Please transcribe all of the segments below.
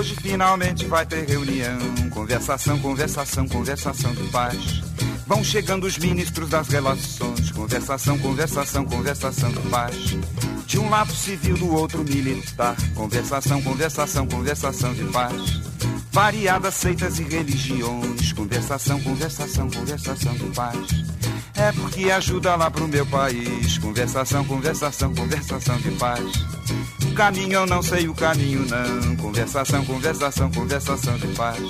Hoje finalmente vai ter reunião, conversação, conversação, conversação de paz. Vão chegando os ministros das relações, conversação, conversação, conversação de paz. De um lado civil, do outro militar, conversação, conversação, conversação de paz. Variadas seitas e religiões, conversação, conversação, conversação de paz. É porque ajuda lá pro meu país, conversação, conversação, conversação de paz. O caminho eu não sei o caminho não, conversação, conversação, conversação de paz.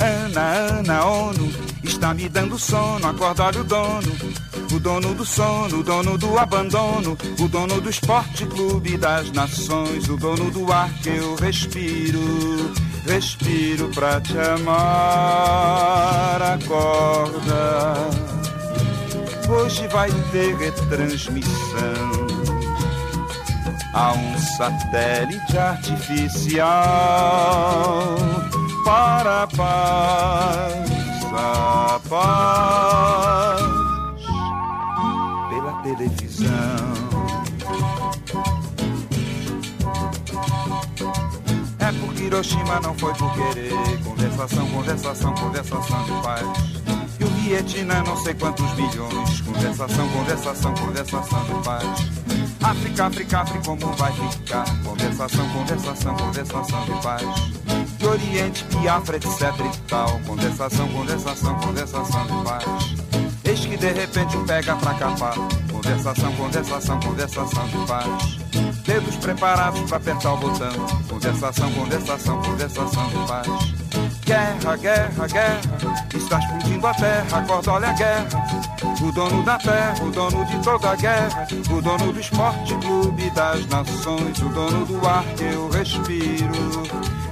Ana, Ana, ONU, está me dando sono, acorda olha o dono. O dono do sono, o dono do abandono, o dono do esporte clube das nações, o dono do ar que eu respiro, respiro pra te amar, acorda. Hoje vai ter retransmissão a um satélite artificial para a paz, a paz televisão. É porque Hiroshima não foi por querer. Conversação, conversação, conversação de paz. E o Vietnã não sei quantos bilhões. Conversação, conversação, conversação de paz. África, África, África, como vai ficar? Conversação, conversação, conversação de paz. De Oriente, Biafra, etc e tal. Conversação, conversação, conversação de paz. De repente pega pra capar. Conversação, conversação, conversação de paz. Dedos preparados pra apertar o botão. Conversação, conversação, conversação de paz. Guerra, guerra, guerra. Está explodindo a terra, acorda, olha a guerra. O dono da terra, o dono de toda a guerra. O dono do esporte clube das nações. O dono do ar que eu respiro.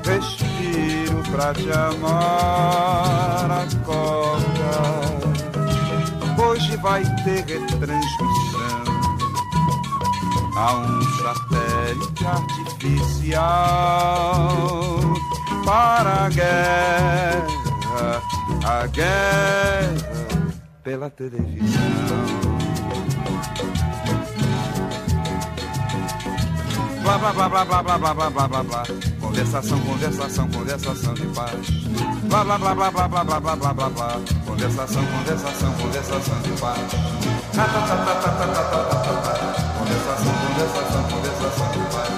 Respiro pra te amar, acorda. Hoje vai ter retransmissão a um satélite artificial para a guerra, a guerra pela televisão. Blá blá blá blá blá blá blá blá blá blá blá. Conversação, conversação, conversação de paz. Blá blá blá blá blá blá blá blá blá blá blá. Conversação, conversação, conversação de paz. Ta ta ta ta ta ta ta ta ta ta. Conversação, conversação, conversação de paz.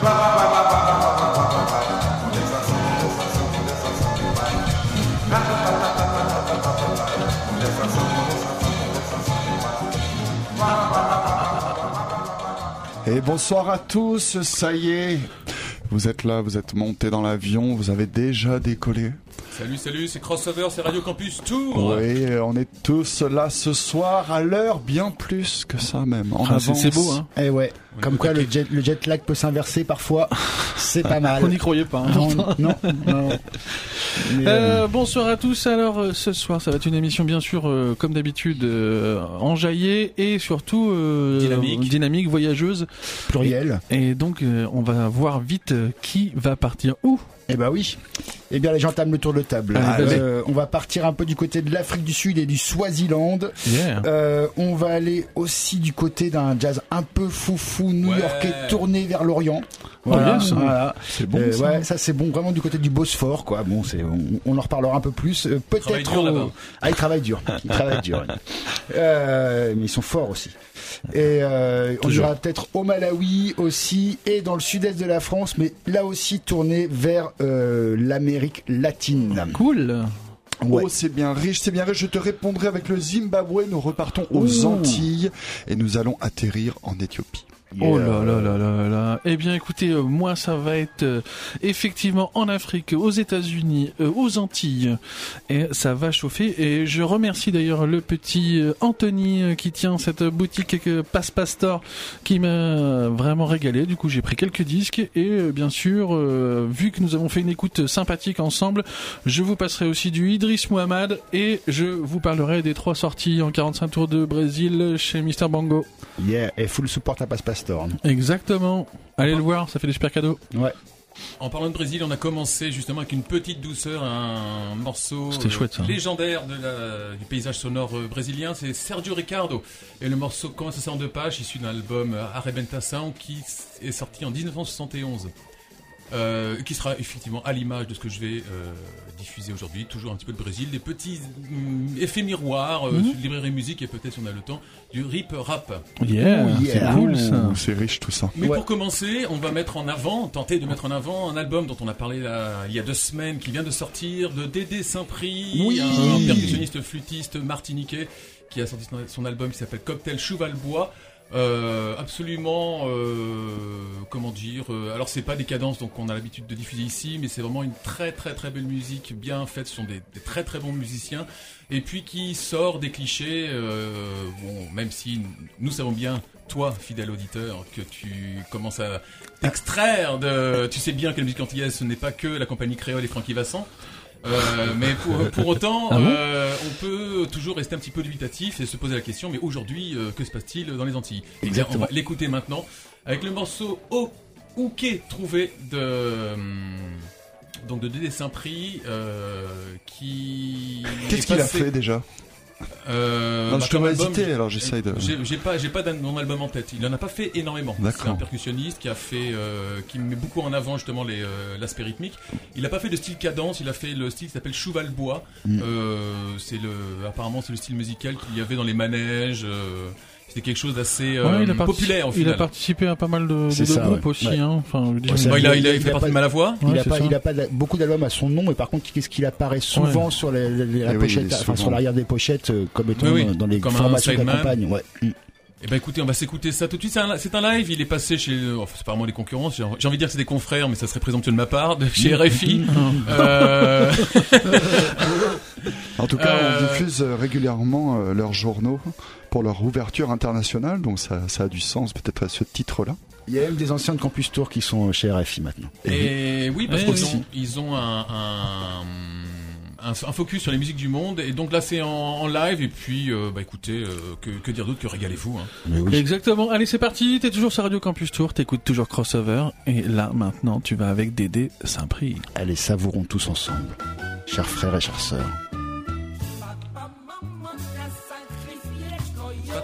Blá blá blá blá blá blá. Et bonsoir à tous, ça y est, vous êtes là, vous êtes montés dans l'avion, vous avez déjà décollé. Salut, salut, c'est Crossover, c'est Radio Campus Tour. Oui, on est tous là ce soir à l'heure, bien plus que ça même. En Ah, c'est- avance. c'est beau, hein. Eh ouais, On comme quoi le jet, le jet lag peut s'inverser parfois. C'est pas mal. On n'y croyait pas. hein. Non, non, non. Mais, euh, Euh, bonsoir à tous. Alors euh, ce soir, ça va être une émission bien sûr euh, comme d'habitude euh, enjaillée et surtout euh, Dynamique. dynamique, voyageuse. pluriel. Et donc euh, on va voir vite euh, qui va partir où. Eh ben oui. Eh bien, les gens tament le tour de table. Vas-y. Euh, on va partir un peu du côté de l'Afrique du Sud et du Swaziland. Yeah. Euh, on va aller aussi du côté d'un jazz un peu foufou new-yorkais Ouais. tourné vers l'Orient. Bien, ça. voilà. C'est bon. Euh, ça. ouais, ça c'est bon, vraiment du côté du Bosphore, quoi. Bon, c'est, on, on en reparlera un peu plus. Euh, Travaille peut-être. au-. Ah, ils travaillent dur. Ils travaillent dur. Euh, mais ils sont forts aussi. Et euh, on ira peut-être au Malawi aussi et dans le sud-est de la France, mais là aussi tourné vers euh, l'Amérique latine. Cool. Ouais. Oh, c'est bien riche, c'est bien riche. Je te répondrai avec le Zimbabwe. Nous repartons aux Ouh. Antilles et nous allons atterrir en Éthiopie. Oh là là là là là. Eh bien, écoutez, euh, moi, ça va être euh, effectivement en Afrique, aux États-Unis, euh, aux Antilles, et ça va chauffer. Et je remercie d'ailleurs le petit Anthony qui tient cette boutique Passe Pastor qui m'a vraiment régalé. Du coup, j'ai pris quelques disques et bien sûr, vu que nous avons fait une écoute sympathique ensemble, je vous passerai aussi du Idriss Muhammad et je vous parlerai des trois sorties en 45 tours de Brésil chez Mister Bango. Yeah, et full support à Passe Pastor. Exactement. Allez le voir, ça fait des super cadeaux. Ouais. En parlant de Brésil, on a commencé justement avec une petite douceur, un morceau chouette, légendaire de du paysage sonore euh, brésilien, c'est Sergio Ricardo. Et le morceau commence à en deux pages, issu d'un album Arrebenta Sound qui est sorti en 1971. Euh, qui sera effectivement à l'image de ce que je vais euh, diffuser aujourd'hui, toujours un petit peu de Brésil, des petits mm, effets miroirs, euh, mhm. librairie musique et peut-être si on a le temps, du rip rap. Yeah, c'est cool ça. C'est riche tout ça. Mais pour commencer, on va mettre en avant, tenter de mettre en avant un album dont on a parlé là, il y a deux semaines, qui vient de sortir, de Dédé Saint-Prix, un percussionniste flûtiste martiniquais qui a sorti son album qui s'appelle Cocktail Cheval-Bois. Euh, absolument, euh, comment dire. Euh, alors c'est pas des cadences donc on a l'habitude de diffuser ici, mais c'est vraiment une très très très belle musique, bien faite. Ce sont des, très très bons musiciens et puis qui sort des clichés. bon, même si nous savons bien, toi, fidèle auditeur, que tu commences à t'extraire de. Tu sais bien que la musique antillaise, ce n'est pas que la compagnie créole et Francky Vasson. Euh, mais pour, pour autant, ah euh, on peut toujours rester un petit peu dubitatif et se poser la question, mais aujourd'hui, euh, que se passe-t-il dans les Antilles? Eh bien, On va l'écouter maintenant avec le morceau O Ouké trouvé de donc de Dédé Saint-Prix qui qu'est-ce qu'il a fait déjà? Euh, non, je te hésité, alors j'essaye de. J'ai pas, j'ai pas mon album en tête. Il en a pas fait énormément. C'est un percussionniste qui a fait, euh, qui met beaucoup en avant justement les euh, l'aspect rythmique. Il a pas fait de style cadence. Il a fait le style qui s'appelle Chouval Bois. Mm. Euh, c'est le, apparemment c'est le style musical qu'il y avait dans les manèges. Euh, c'est quelque chose d'assez euh, populaire. Au final. Il a participé à pas mal de, de, groupes aussi. Hein. Enfin, il, a, il, a, fait partie de Malavoie. il, a pas, il a pas beaucoup d'albums à son nom, mais par contre, qu'est-ce qu'il apparaît souvent sur les, les, la eh enfin, sur l'arrière des pochettes, euh, comme étant dans les comme formations de la campagne. Ouais. Mm. Eh ben écoutez, on va s'écouter ça tout de suite. C'est un, live, il est passé chez, enfin, c'est pas vraiment des concurrents. J'ai envie de dire que c'est des confrères, mais ça serait présomptueux de ma part, de chez RFI. euh... en tout cas, on euh, diffuse régulièrement leurs journaux pour leur ouverture internationale, donc ça, a du sens peut-être à ce titre-là. Il y a même des anciens de Campus Tour qui sont chez RFI maintenant. Et, oui, parce qu'ils ont, ils ont un, un, focus sur les musiques du monde, et donc là c'est en, live, et puis euh, bah écoutez, euh, que, dire d'autre que régalez-vous. Hein. Exactement, allez c'est parti, t'es toujours sur Radio Campus Tour, t'écoutes toujours Crossover, et là maintenant tu vas avec Dédé Saint-Prix. Allez, savourons tous ensemble, chers frères et chères sœurs.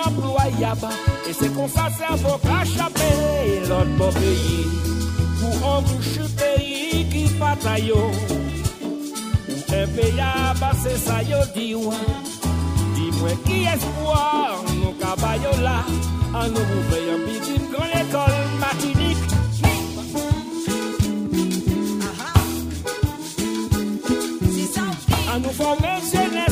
inemployab E se kon sa servo ka chape Lot bo peyi Ou an bouche peyi ki patay yo. Ou en peyab se sa yo diwa Di mwen ki espoir Nou ka bayo la An nou mou peyan bitin kon l'ekol matinik nous former jeunesse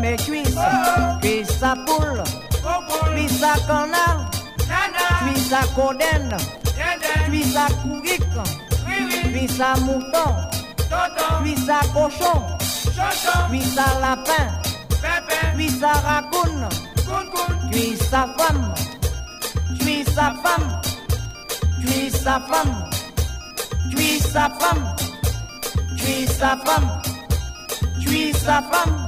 mes cuisses. Cuisse à poule, cuisse à canard, cuisse à coden, cuisse à couric, cuisse à mouton, cuisse à cochon, cuisse à lapin, cuisse à racoune, cuisse sa femme, cuisse sa femme, cuisse sa femme, cuisse sa femme, cuisse sa femme, cuisse sa femme.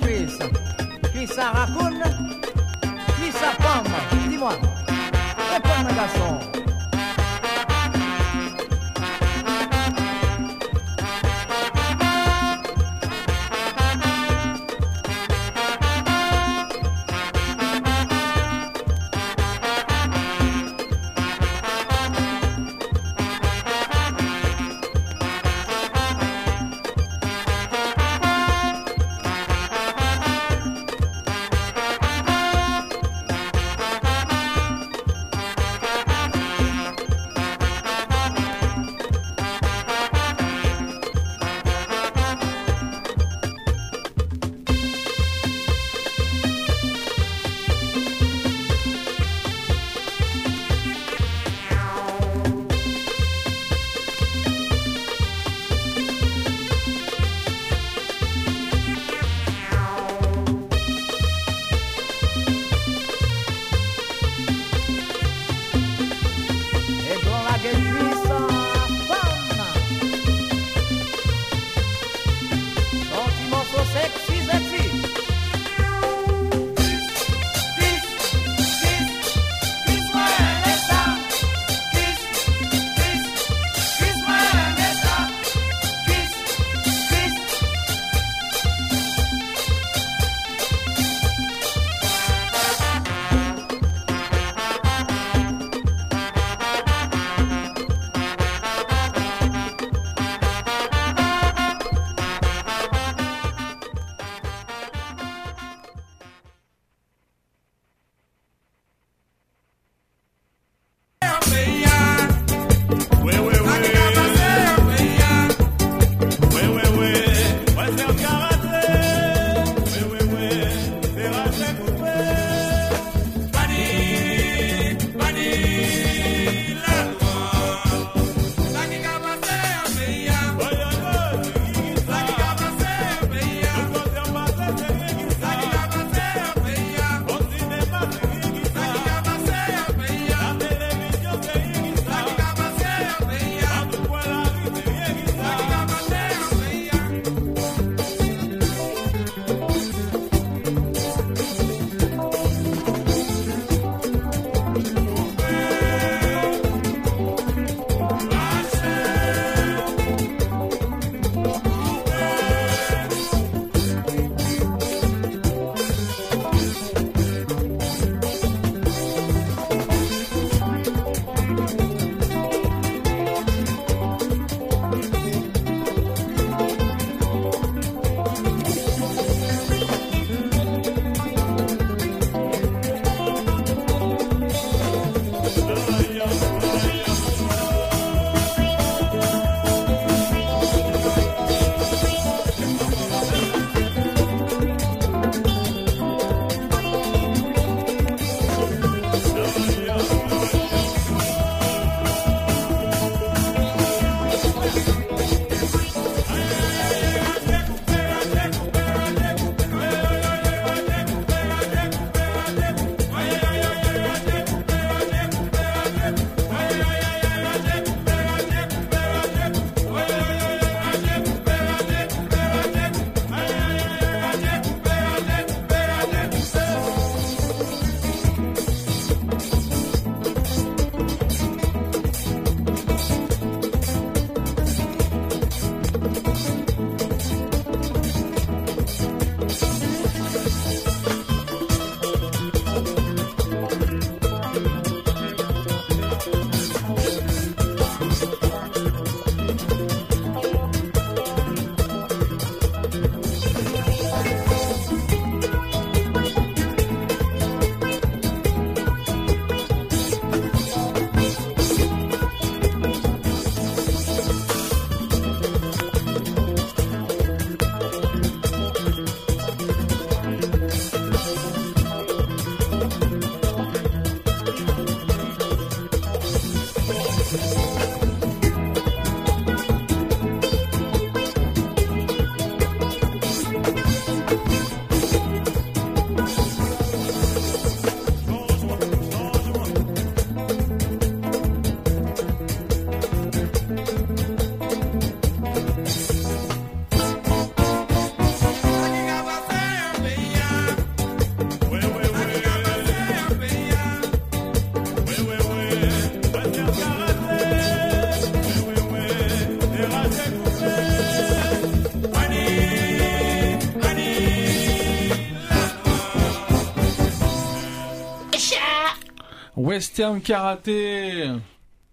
Laisse-moi mes Western Karaté.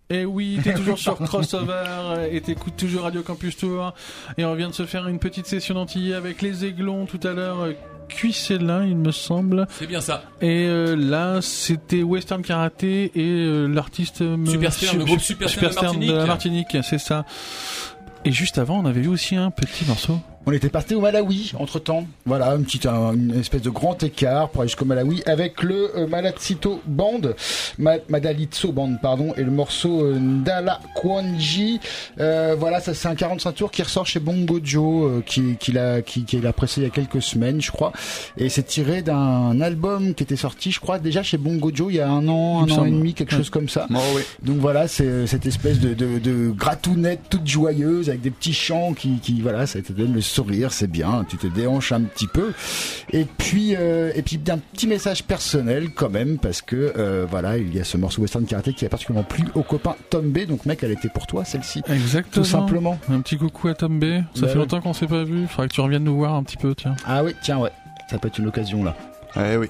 Eh oui, t'es toujours sur Crossover et t'écoutes toujours Radio Campus Tour. Et on vient de se faire une petite session d'antillais avec les aiglons tout à l'heure. Cuissella, il me semble. C'est bien ça. Et euh, là, c'était Western Karaté et euh, l'artiste... euh, Super Stern, le groupe Super Stern de de la. Martinique, c'est ça. Et juste avant, on avait vu aussi un petit morceau. On était parti au Malawi entre temps. Voilà, une petite, un- une espèce de grand écart pour aller jusqu'au Malawi avec le euh, Malatsito Band, Madalitso Band, pardon, et le morceau euh, Ndala Kwanji. Euh, voilà, ça c'est un 45 tours qui ressort chez Bongo Joe, euh, qui, qui l'a, qui, qui l'a pressé il y a quelques semaines, je crois. Et c'est tiré d'un album qui était sorti, je crois, déjà chez Bongo Joe il y a un an, un an et demi, quelque chose comme ça. Oh, oui. Donc voilà, c'est euh, cette espèce de, de, de gratounette toute joyeuse avec des petits chants qui, qui voilà, ça te donne le sourire, c'est bien, tu te déhanches un petit peu. Et puis euh, et puis un petit message personnel quand même parce que euh, voilà, il y a ce morceau Western Karaté qui a particulièrement plu au copain Tom B. Donc mec, elle était pour toi celle-ci, Exactement. tout simplement. Un petit coucou à Tom B. Ça Bah fait longtemps qu'on s'est pas vu. Faudrait que tu reviennes nous voir un petit peu, tiens. Ah oui, tiens ouais, ça peut être une occasion là. Eh oui.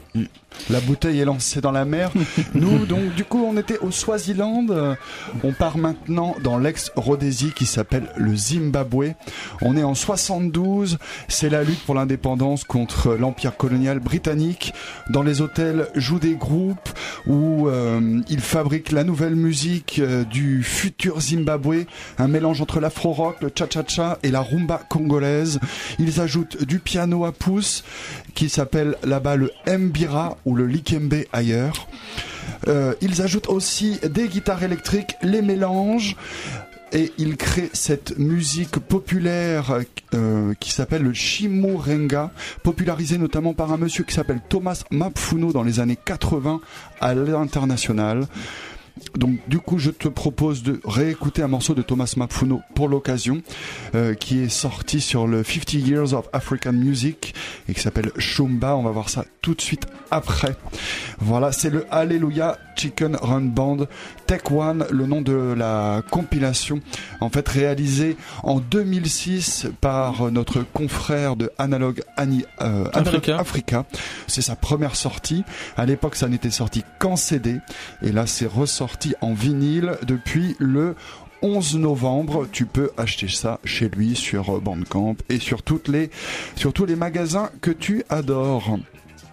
La bouteille est lancée dans la mer. Nous, donc, du coup, on était au Swaziland. On part maintenant dans l'ex-Rhodésie qui s'appelle le Zimbabwe. On est en 72. C'est la lutte pour l'indépendance contre l'empire colonial britannique. Dans les hôtels jouent des groupes où euh, ils fabriquent la nouvelle musique euh, du futur Zimbabwe. Un mélange entre l'afro-rock, le cha-cha-cha et la rumba congolaise. Ils ajoutent du piano à pouce qui s'appelle là-bas le mbira ou le likembe ailleurs. Euh, ils ajoutent aussi des guitares électriques, les mélangent et ils créent cette musique populaire euh, qui s'appelle le chimurenga, popularisée notamment par un monsieur qui s'appelle Thomas Mapfuno dans les années 80 à l'international. Donc du coup je te propose de réécouter un morceau de Thomas Mapfuno pour l'occasion euh, qui est sorti sur le 50 Years of African Music et qui s'appelle Shumba. On va voir ça tout de suite après. Voilà, c'est le Hallelujah Chicken Run Band Tech One, le nom de la compilation, en fait réalisée en 2006 par notre confrère de Analog, Ani- euh, Africa. Africa. C'est sa première sortie. À l'époque, ça n'était sorti qu'en CD, et là, c'est ressorti en vinyle depuis le 11 novembre, tu peux acheter ça chez lui sur euh, Bandcamp et sur toutes les sur tous les magasins que tu adores.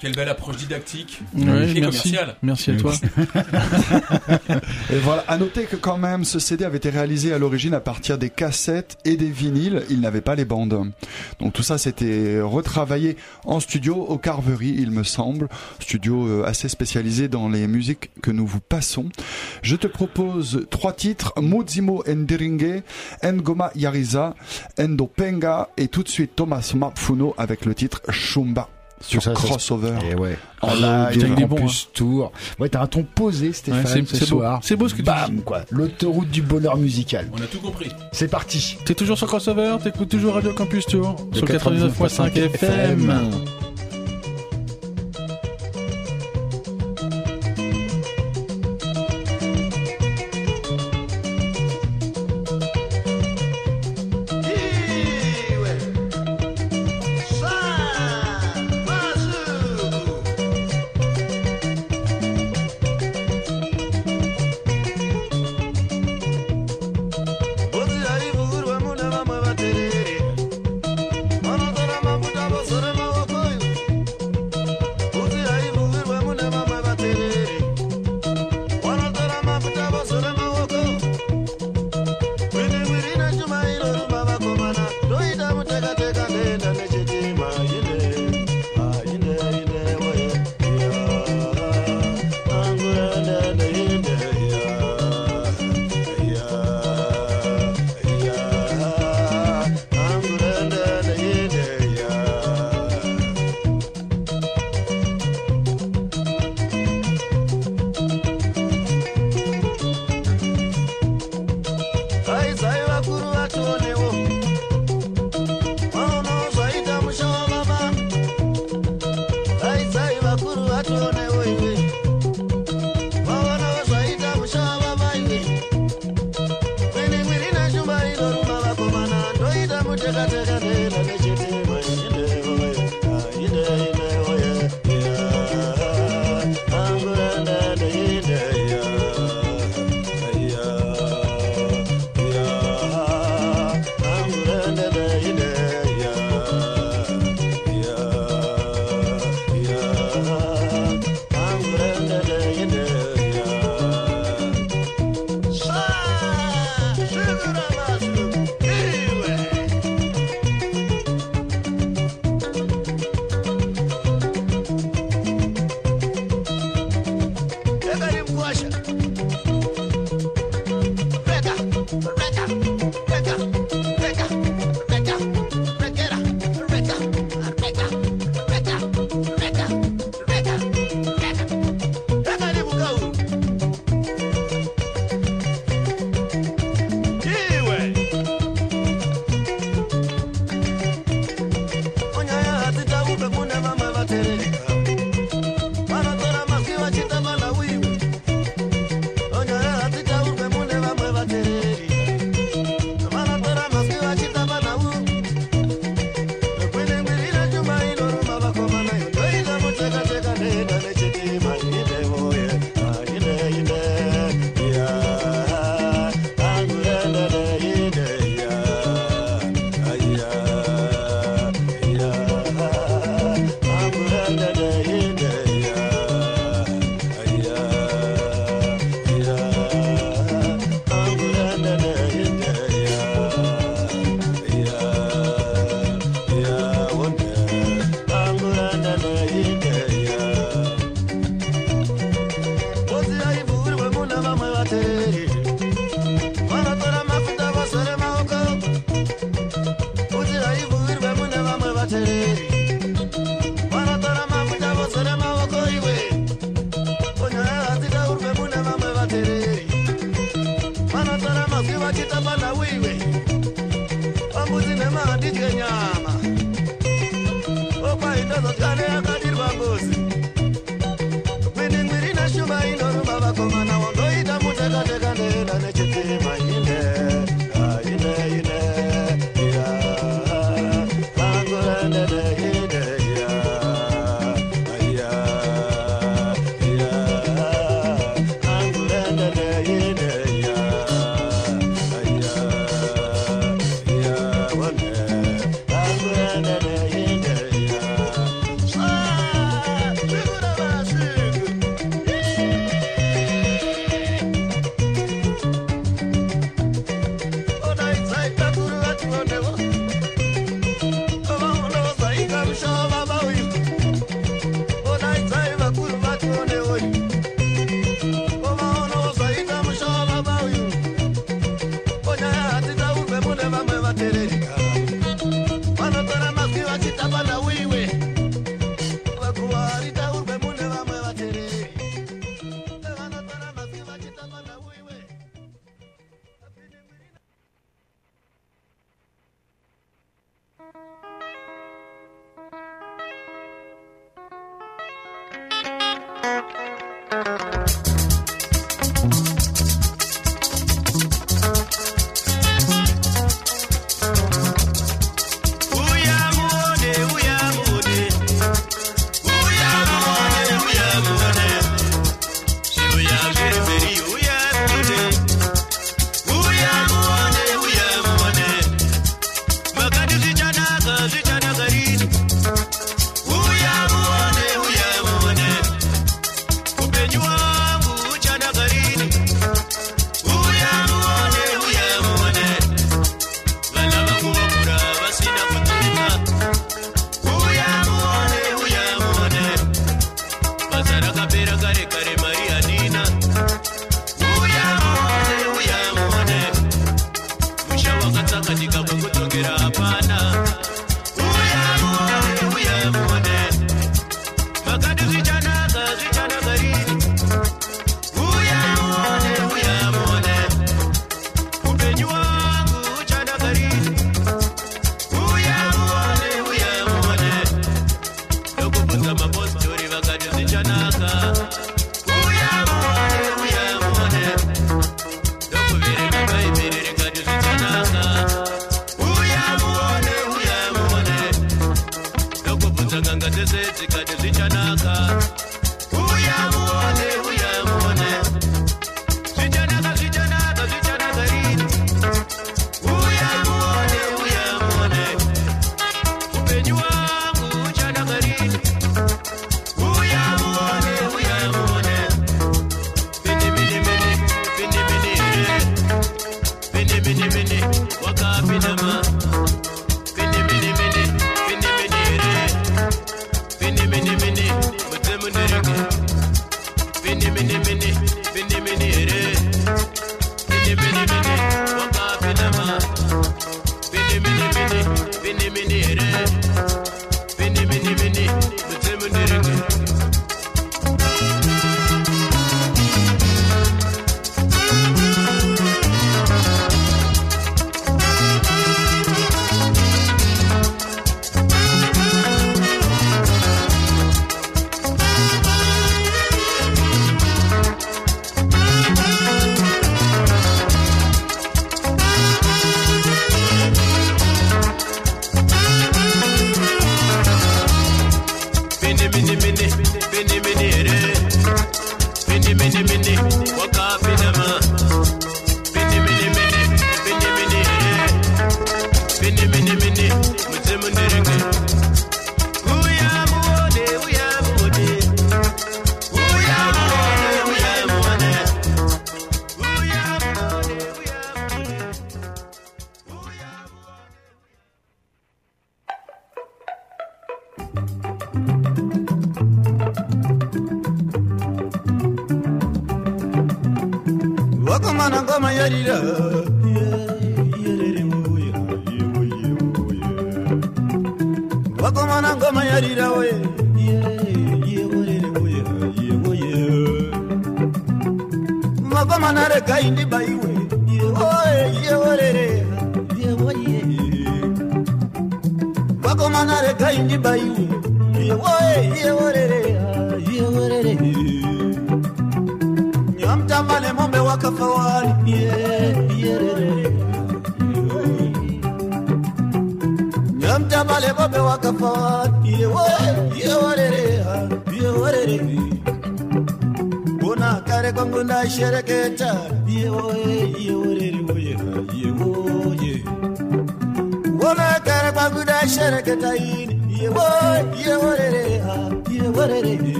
Quelle belle approche didactique Ouais, et merci. commerciale. Merci à toi. Et voilà, à noter que quand même ce CD avait été réalisé à l'origine à partir des cassettes et des vinyles, il n'avait pas les bandes. Donc tout ça c'était retravaillé en studio au Carvery, il me semble, studio euh, assez spécialisé dans les musiques que nous vous passons. Je te propose trois titres, Mozimo Ndiringe, Ngoma Yariza, Endo Penga et tout de suite Thomas Mapfuno avec le titre Shumba sur ça, ça Crossover. Et ouais. En En live, en bon, plus tour. Ouais, t'as un ton posé, Stéphane, Ouais, c'est- ce c'est beau. soir. C'est beau ce que tu Bam, quoi. L'autoroute du bonheur musical. On a tout compris. C'est parti. T'es toujours sur Crossover, t'écoutes toujours Radio Campus Tour Le sur 99.5 FM. Yeah.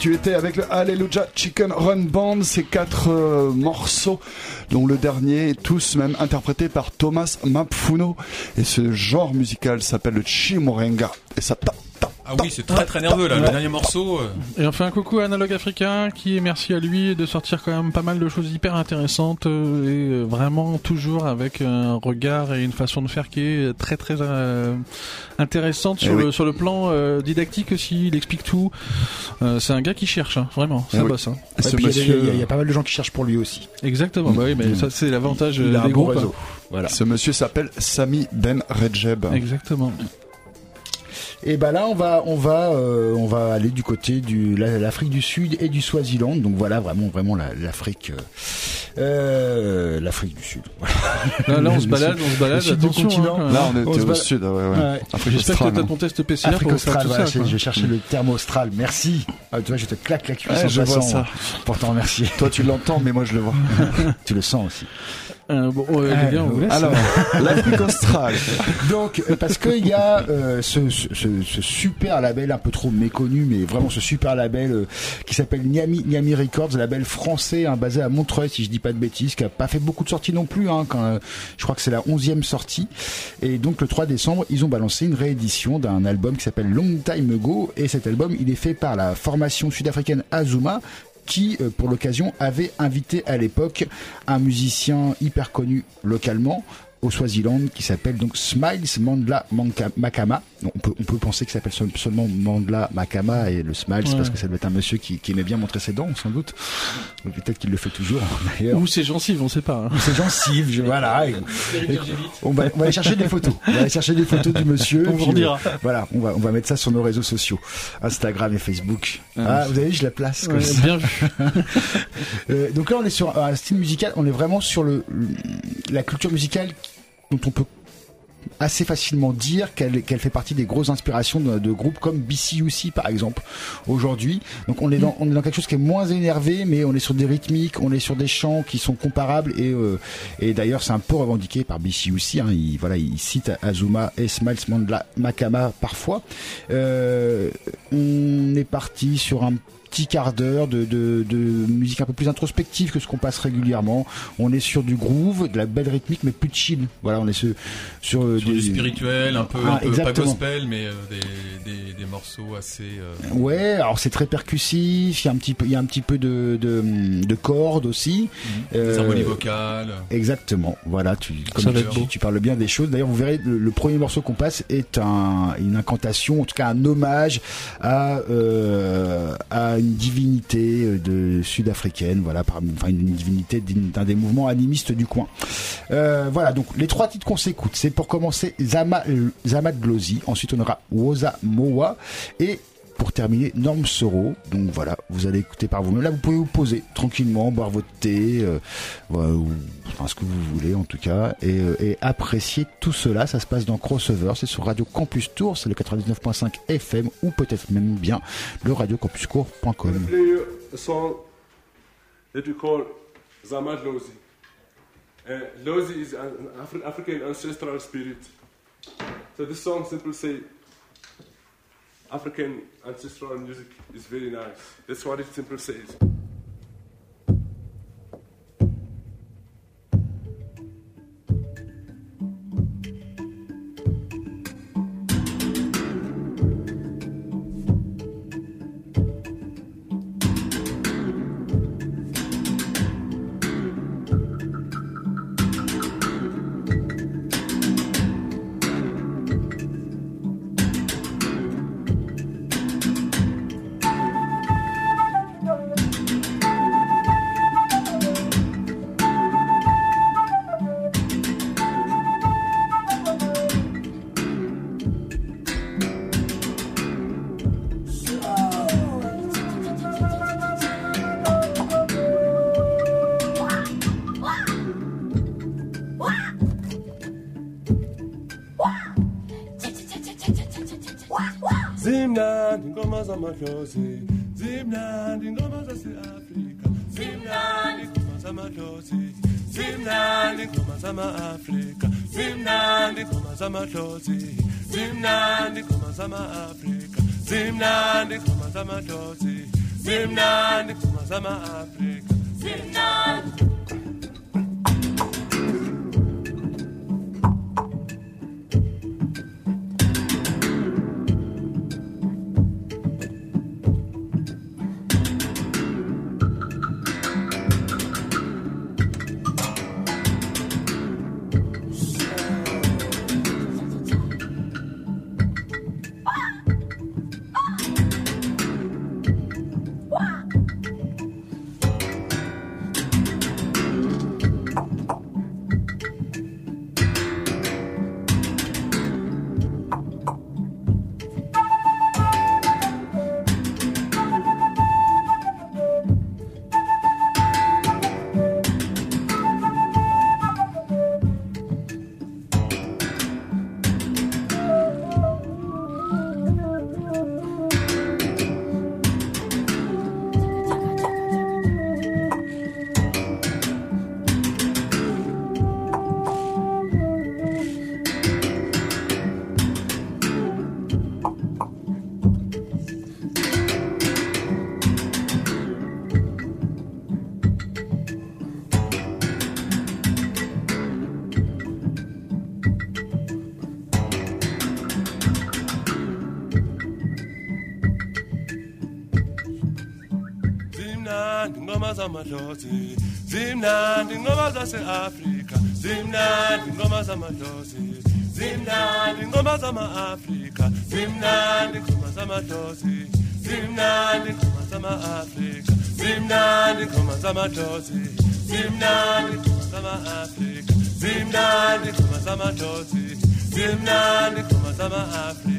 Tu étais avec le Hallelujah Chicken Run Band, ces quatre euh, morceaux, dont le dernier, tous même interprétés par Thomas Mapfuno. Et ce genre musical s'appelle le Chimurenga. Et ça tape, Ah oui, c'est très très nerveux là. Le dernier morceau. euh, Et on fait un coucou à Analogue Africain qui, merci à lui, de sortir quand même pas mal de choses hyper intéressantes euh, et vraiment toujours avec un regard et une façon de faire qui est très très euh, intéressante Eh sur, oui. le, sur le plan euh, didactique aussi. Il explique tout. Euh, c'est un gars qui cherche, hein, vraiment. Ça oui. bosse. hein. Et Ouais, ce puis il y a- monsieur, il y, a- il y a pas mal de gens qui cherchent pour lui aussi. Exactement. Bah oui, mais Mm. ça c'est l'avantage Il euh, un des bon groupes. réseau. Voilà. ce monsieur s'appelle Sami Ben Rejeb. Exactement. Et bah là, on va, on va, euh, on va aller du côté la- l'Afrique du Sud et du Swaziland. Donc voilà, vraiment, vraiment la- l'Afrique, euh, euh, l'Afrique du Sud. Là, là, on se balade, on se balade. Attention. continent. hein, Là, on était au sud, ouais, ouais. J'espère que t'as ton test PCR Afrique pour faire tout voilà, ça. je, quoi. je cherchais le terme austral. Merci. Ah, tu vois, je te claque la cuisse Ouais, en je vois passant ça. pour t'en remercier. Toi, tu l'entends, mais moi, je le vois. tu le sens aussi. Bon, euh, les gars, on vous laisse. Alors, l'Afrique australe. Donc, euh, parce qu'il y a euh, ce, ce, ce- super label un peu trop méconnu, mais vraiment ce super label euh, qui s'appelle Niami, Niami Records, label français hein, basé à Montreuil, si je dis pas de bêtises, qui a pas fait beaucoup de sorties non plus. Hein, quand, euh, je crois que c'est la onzième sortie. Et donc le 3 décembre, ils ont balancé une réédition d'un album qui s'appelle Long Time Ago. Et cet album, il est fait par la formation sud-africaine Azuma qui, euh, pour l'occasion, avait invité à l'époque un musicien hyper connu localement au Swaziland qui s'appelle donc Smiles Mandla Manka- Makama. On peut on peut penser ça s'appelle seul- seulement Mandla Makama et le Smiles Ouais. parce que ça doit être un monsieur qui, qui aimait bien montrer ses dents sans doute. Ou Peut-être qu'il le fait toujours d'ailleurs. Ou c'est gencives, on sait pas. hein. C'est gencive, je, voilà. Et- on va, on va aller chercher des photos. On va aller chercher des photos du monsieur. On vous en dira. euh, Voilà, on va, on va mettre ça sur nos réseaux sociaux, Instagram et Facebook. Ah, vous avez vu, je la place comme Ouais, ça. bien vu. Euh, donc là, on est sur un style musical, on est vraiment sur le, la culture musicale dont on peut assez facilement dire qu'elle fait partie des grosses inspirations de, de groupes comme BCUC par exemple aujourd'hui. Donc on est dans on est dans quelque chose qui est moins énervé, mais on est sur des rythmiques, on est sur des chants qui sont comparables et euh, et d'ailleurs c'est un peu revendiqué par BCUC. Hein, il voilà il cite Azuma et Smiles Mandla Makama parfois. Euh, on est parti sur un petit quart d'heure de, de, de musique un peu plus introspective que ce qu'on passe régulièrement. On est sur du groove, de la belle rythmique, mais plus chill. Voilà, on est sur, sur, euh, Sur des- du spirituel, un peu, Ah, un peu pas gospel, mais euh, des, des, des morceaux assez. euh, Ouais, alors c'est très percussif. Il y a un petit peu, il y a un petit peu de de, de cordes aussi. des Euh, harmonies vocales. Exactement. Voilà, tu, comme tu, beau. tu parles bien des choses. D'ailleurs, vous verrez, le, le premier morceau qu'on passe est un, une incantation, en tout cas un hommage à, euh, à une divinité euh, de sud-africaine, voilà, par, enfin une divinité d'un des mouvements animistes du coin. Euh, voilà, donc les trois titres qu'on s'écoute, c'est pour commencer Zama, Zama Glozy, ensuite on aura Woza Mowa et pour terminer, Norm Soro. Donc voilà, vous allez écouter par vous-même. Là, vous pouvez vous poser tranquillement, boire votre thé, euh, ou enfin, ce que vous voulez en tout cas, et, euh, et apprécier tout cela. Ça se passe dans Crossover, c'est sur Radio Campus Tour, c'est le 99.5 FM, ou peut-être même bien le radiocampuscourt.com. Uh, Lozi is an Afri- African ancestral spirit. So this song simply African ancestral music is very nice. That's what it simply says. Ngoma zamadlozi Zimnandi ngoma zase-Afrika. Zimnandi ngoma zamadlozi Zimnandi ngoma zama-Afrika. Zimnandi ngoma zamadlozi Zimnandi ngoma zama-Afrika. Zimnandi ngoma zamadlozi zimnandi ngoma zama-afrika zamadlozi zimnandi ngoma zase-afrika zimnandi ngoma zamadlozi zimnandi ngoma zama-afrika zimnandi ngoma zamadlozi zimnandi ngoma zama-afrika zimnandi ngoma zamadlozi zimnandi ngoma zama-afrika zimnandi ngoma zamadlozi zimnandi ngoma zama-afrika.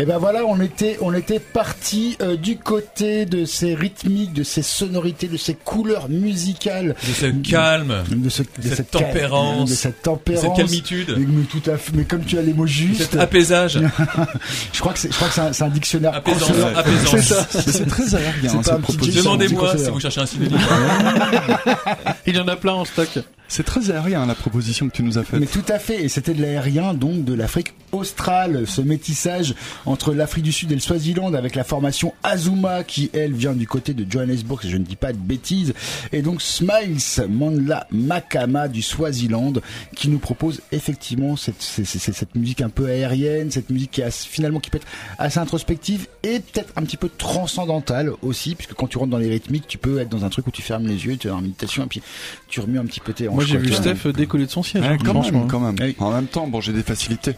Et ben voilà, on était, on était parti euh, du côté de ces rythmiques, de ces sonorités, de ces couleurs musicales, De ce calme, de, ce- de cette tempérance, de cette de tempérance, cette calmitude, Mais, mais tout à fait, mais comme tu as les mots justes, cet apaisage. je crois que c'est, je crois que c'est un, c'est un dictionnaire. Apaisance, apaisance. C'est ça. C'est très aérien, C'est hein. Demandez-moi si vous cherchez un synonyme. Il y en a plein en stock. C'est très aérien la proposition que tu nous as faite. Mais tout à fait, et c'était de l'aérien, donc de l'Afrique australe, ce métissage entre l'Afrique du Sud et le Swaziland avec la formation Azuma qui, elle, vient du côté de Johannesburg, si je ne dis pas de bêtises, et donc Smiles Mandla Makama du Swaziland qui nous propose effectivement cette, cette, musique un peu aérienne, cette musique qui est assez- finalement qui peut être assez introspective et peut-être un petit peu transcendantale aussi, puisque quand tu rentres dans les rythmiques, tu peux être dans un truc où tu fermes les yeux, tu es en méditation, et puis tu remets un petit peu tes hanches. Moi j'ai vu. Steph décoller de son siège. Ouais, hein, quand même, quand même. Oui. En même temps, bon, j'ai des facilités.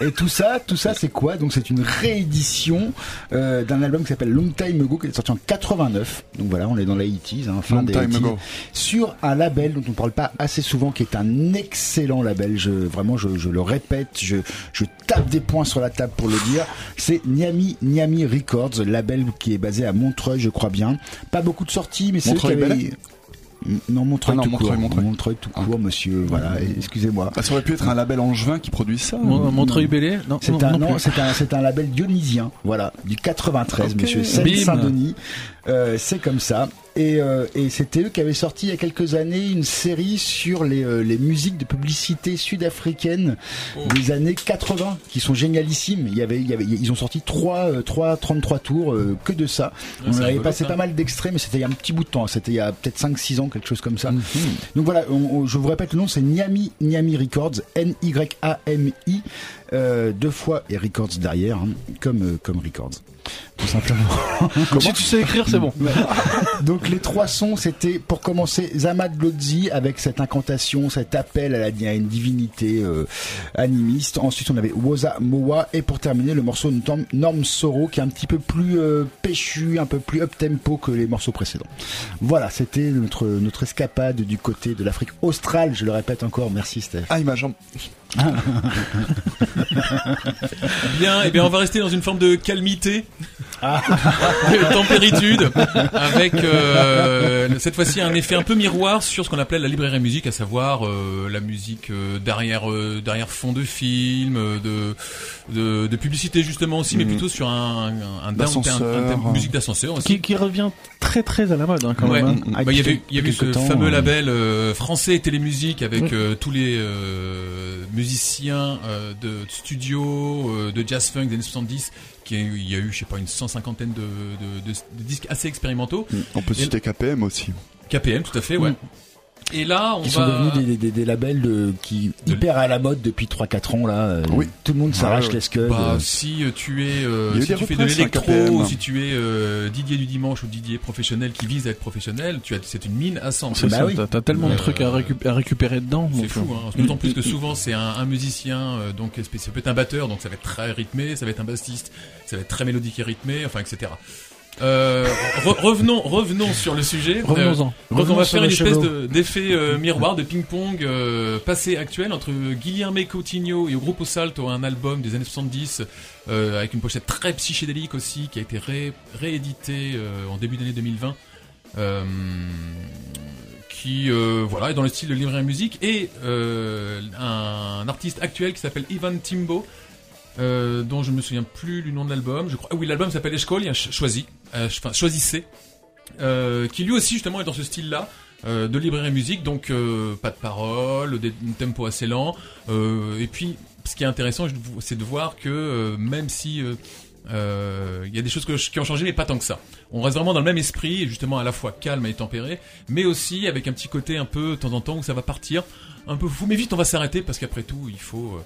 Et tout ça, tout ça, c'est quoi? Donc c'est une réédition euh, d'un album qui s'appelle Long Time Ago, qui est sorti en 89. Donc voilà, on est dans les 80s, hein, fin Long des time 80s. ago. Sur un label dont on parle pas assez souvent, qui est un excellent label. Je, vraiment, je, je le répète, je, je tape des points sur la table pour le dire. C'est Niami Niami Records, label qui est basé à Montreuil, je crois bien. Pas beaucoup de sorties, mais c'est avaient... Non, Montreuil Ah non, tout Montreuil, court. Montreuil. Montreuil tout court, monsieur. Voilà, et- excusez-moi. Bah, ça aurait pu être un label angevin qui produit ça. Mon- ou- Montreuil Bellay Non, C'est non, un, non non, c'est un, c'est un label dionysien, voilà, du 93, Ok. monsieur Bim. Seine-Saint-Denis. Euh, c'est comme ça. Et, euh, et c'était eux qui avaient sorti il y a quelques années une série sur les, euh, les musiques de publicité sud-africaines des années 80, qui sont génialissimes. Il y avait, il y avait, ils ont sorti trois, trois 33 tours que de ça. Ah, On avait passé ça. pas mal d'extraits, mais c'était il y a un petit bout de temps. C'était il y a peut-être 5-6 ans, quelque chose comme ça. Mhm. Donc voilà, on- on- je vous répète le nom, c'est Niami, Niami Records, N-Y-A-M-I, deux fois et Records derrière, hein, comme, comme Records. Tout simplement. Si tu sais écrire, c'est bon. Donc les trois sons, c'était pour commencer Zamad Lodzi avec cette incantation, cet appel à, la, à une divinité euh, animiste. Ensuite, on avait Woza Moa et pour terminer le morceau Norm, Norm Soro qui est un petit peu plus euh, péchu, un peu plus up tempo que les morceaux précédents. Voilà, c'était notre notre escapade du côté de l'Afrique australe. Je le répète encore. Merci Steph. Ah, ma jambe. Bien, et bien on va rester dans une forme de calmité, de tempéritude, avec euh, cette fois-ci un effet un peu miroir sur ce qu'on appelait la librairie musique, à savoir euh, la musique euh, derrière euh, derrière fond de film, de, de de publicité justement aussi, mais Mhm. plutôt sur un un, un, un- un- musique d'ascenseur aussi. Qui, qui revient très très à la mode hein, quand Ouais. même. hein. Ah, Bah, il y avait, il y avait quelque ce temps, fameux label euh, français Télémusique avec Mm. euh, tous les euh, musiciens euh, de studio, euh, de jazz funk des années 70, qui il y a eu, je sais pas, une cent cinquantaine de, de, de- de disques assez expérimentaux. On peut citer KPM aussi. KPM, tout à fait, ouais. Et là, on Qui va... sont devenus des, des, des labels de, qui De- hyper à la mode depuis 3-4 ans là. Euh, Oui. Tout le monde s'arrache Ouais, les scuds. Bah, si euh, tu es, euh, si tu fais de hein, l'électro, si tu es euh, Didier du dimanche ou Didier professionnel qui vise à être professionnel, tu as, c'est une mine à sang. C'est Bah ça, oui. t'as- t'as tellement de Euh, trucs à, récup- à récupérer dedans. C'est fou, hein. D'autant plus que souvent c'est un, un musicien, euh, donc ça peut être un batteur, donc ça va être très rythmé, ça va être un bassiste, ça va être très mélodique et rythmé, enfin etc. Euh, re- revenons, revenons sur le sujet. Revenons-en. Euh, on va faire une espèce de- d'effet euh, miroir, de ping-pong euh, passé actuel entre Guillermo Coutinho et Grupo Salto, un album des années 70 euh, avec une pochette très psychédélique aussi, qui a été ré- réédité euh, en début d'année 2020. Euh, qui euh, voilà est dans le style de librairie musique et euh, un, artiste actuel qui s'appelle Ivan Timbo euh, dont je me souviens plus du nom de l'album je crois ah oui l'album s'appelle Ch- choisi euh, enfin choisissez euh, qui lui aussi justement est dans ce style là de librairie musique donc euh, pas de paroles des un tempo assez lent euh, et puis ce qui est intéressant c'est de voir que euh, même si euh, euh, il y a des choses qui ont changé, mais pas tant que ça. On reste vraiment dans le même esprit, justement à la fois calme et tempéré, mais aussi avec un petit côté un peu de temps en temps où ça va partir, un peu fou, mais vite on va s'arrêter parce qu'après tout, il faut.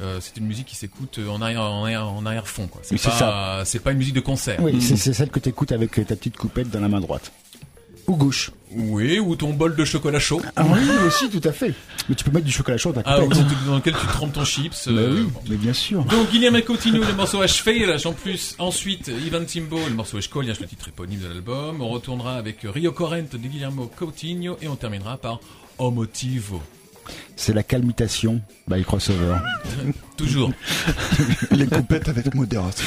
Euh, euh, c'est une musique qui s'écoute en arrière, en arrière, en arrière fond, quoi. C'est Oui, pas, c'est pas une musique de concert. Oui, c'est c'est celle que t'écoutes avec ta petite coupette dans la main droite. Ou gauche. Oui, ou ton bol de chocolat chaud. Ah oui, aussi, tout à fait. Mais tu peux mettre du chocolat chaud dans ta Ah, ou coupette. dans lequel tu trempes ton chips. Euh, oui, bon. mais bien sûr. Donc Guillermo Coutinho, le morceau achevé, en plus. Ensuite, Ivan Timbo, le morceau Escolias, le titre éponyme de l'album. On retournera avec Rio Corrent de Guillermo Coutinho et on terminera par O Motivo. C'est la calmitation by crossover. Toujours. Les coupettes avec modération.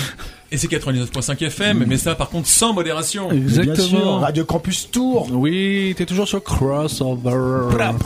Et c'est 99.5 FM, mais ça par contre sans modération. Mais Bien sûr, Exactement. Radio Campus Tour. Oui, t'es toujours sur Crossover. Gerou em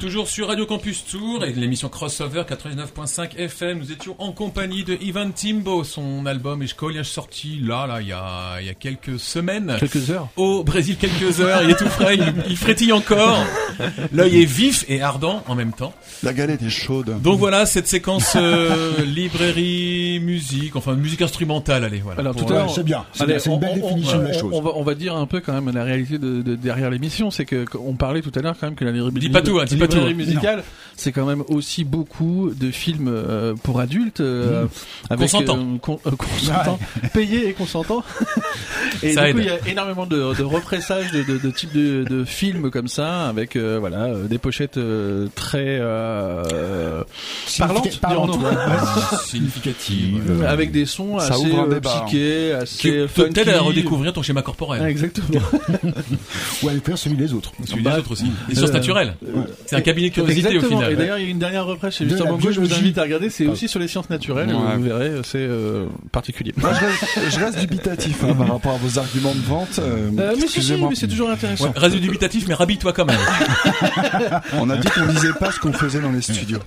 Toujours sur Radio Campus Tour et l'émission Crossover 89.5 FM. Nous étions en compagnie de Ivan Timbo. Son album est sorti là, là, il y a, il y a quelques semaines. Quelques heures. Au Brésil, quelques heures. Il est tout frais, il, il frétille encore. L'œil est vif et ardent en même temps. La galette est chaude. Donc voilà, cette séquence euh, librairie, musique, enfin musique instrumentale, allez, voilà. Alors tout à l'heure, c'est bien. C'est une on- belle on- définition on- de la chose. On va, on va dire un peu quand même la réalité de, de- derrière l'émission, c'est que on parlait tout à l'heure quand même que la librairie, Dis pas tout, hein, dis pas librairie tout. musicale, c'est quand même aussi beaucoup de films euh, pour adultes euh, avec Consentants. euh, con- euh, consentants, payés et consentants. et Ça du coup, il y a énormément de, de repressages de, de, de types de, de films comme ça, avec euh, voilà euh, des pochettes euh, très euh, parlantes, parlantes, dirons-nous. ouais. significative. Euh, avec des sons Ça assez ouvre un débat, hein. psychés, assez Qui funky. peut-être à redécouvrir ton schéma corporel. Ah, Exactement. Ou à faire celui des autres. Celui Bah, des autres aussi. Les sources euh, naturelles. C'est un cabinet de curiosité au final. Et d'ailleurs, il y a une dernière represse chez la Bongo, je vous invite à regarder, c'est aussi sur les sciences naturelles, Ouais. vous verrez, c'est euh, particulier. Moi, je reste, je reste dubitatif hein, par rapport à vos arguments de vente. euh, Euh, mais si, si, excusez-moi. mais c'est toujours intéressant. Ouais, reste dubitatif, mais rhabille-toi quand même. On a dit qu'on disait pas ce qu'on faisait dans les studios.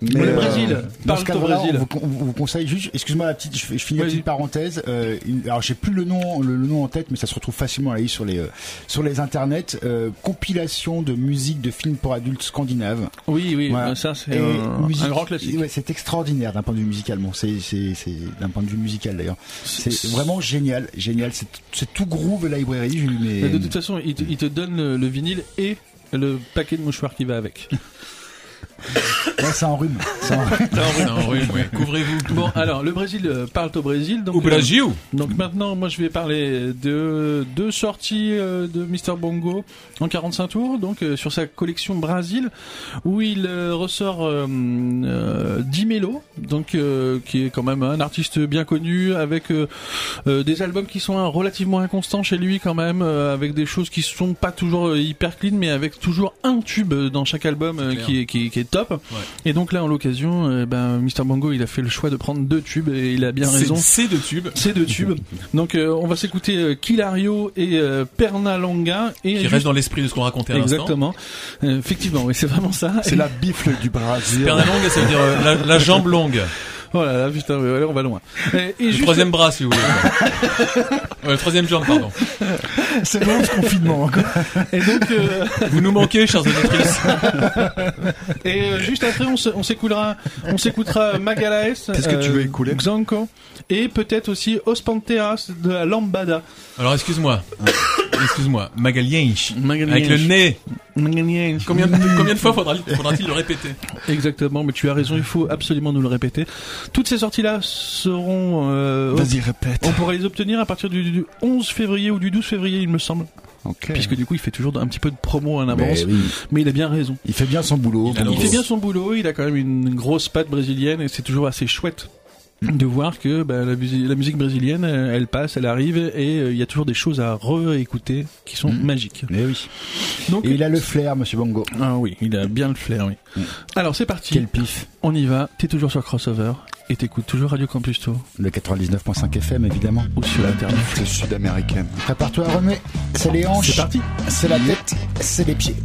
Mais, le euh, Brésil, Dans ce parle au cadre-là, Brésil. on vous, con- on vous conseille juste, excuse-moi la petite, je, finis la petite parenthèse. Euh, alors j'ai plus le nom, le, le nom en tête, mais ça se retrouve facilement à la liste sur les euh, sur les internets. Euh, compilation de musique de films pour adultes scandinaves. Oui, oui, Voilà. bah, ça c'est un, un grand classique. Ouais, c'est extraordinaire d'un point de vue musical. Bon, c'est c'est d'un point de vue musical d'ailleurs. C'est vraiment génial, génial. C'est c'est tout groove library. Mais, Mais de toute façon, il te, il te donne le, le vinyle et le paquet de mouchoirs qui va avec. Ouais, c'est un rhume. C'est un rhume. Non, oui. Couvrez-vous. Bon, alors, le Brésil euh, parle au Brésil. Donc, Au euh, donc maintenant, moi, je vais parler de deux sorties euh, de Mr. Bongo en 45 tours, donc euh, sur sa collection Brasil, où il euh, ressort euh, euh, Di Mello, donc euh, qui est quand même un artiste bien connu, avec euh, euh, des albums qui sont euh, relativement inconstants chez lui quand même, euh, avec des choses qui sont pas toujours hyper clean, mais avec toujours un tube dans chaque album euh, qui est top. Et donc là, en l'occasion, euh, ben, Mr. Bongo, il a fait le choix de prendre deux tubes et il a bien raison. c'est de tube. C'est deux tubes. Donc euh, on va s'écouter euh, Kilario et euh, Pernalonga et Qui juste- reste dans l'esprit de ce qu'on racontait à. Exactement. Euh, effectivement, oui, c'est vraiment ça. C'est la bifle du Brésil. Pernalonga, ça veut dire euh, la, la jambe longue. Oh là là, putain, on va loin. Et, et Le juste- troisième bras, si vous voulez. Euh, le troisième jambe, pardon. C'est long ce confinement. encore. Et donc, euh, Vous nous manquez, chers auditrices. et euh, juste après, on se- on s'écoutera, Magalaes. Qu'est-ce que tu veux écouler Xanco. Et peut-être aussi Os Panteras de la Lambada. Alors, excuse-moi. Excuse-moi. Magalienche. Magalienche. Avec le nez. Combien de, combien de fois faudra-t-il le répéter Exactement, mais tu as raison, il faut absolument nous le répéter. Toutes ces sorties-là seront... euh, Vas-y, répète. on pourra les obtenir à partir du, du 11 février ou du 12 février, il me semble. Ok. Puisque du coup, il fait toujours un petit peu de promo en avance. Mais oui, Mais il a bien raison. il fait bien son boulot. Il a Bon, Il fait bien son boulot, il a quand même une grosse patte brésilienne et c'est toujours assez chouette de voir que bah, la, musi- la musique brésilienne, euh, elle passe, elle arrive et euh, il y a toujours des choses à réécouter qui sont Mhm. magiques. Mais oui. Donc, Et il a le flair, Monsieur Bongo. ah oui, il a bien le flair, oui. Mhm. Alors c'est parti, Quel pif. on y va, t'es toujours sur Crossover et t'écoutes toujours Radio Campus Tour Le 99.5 FM, évidemment. ou sur Internet. C'est sud-américaine. Prépare-toi à remuer. C'est les hanches. C'est parti C'est la tête. C'est les pieds.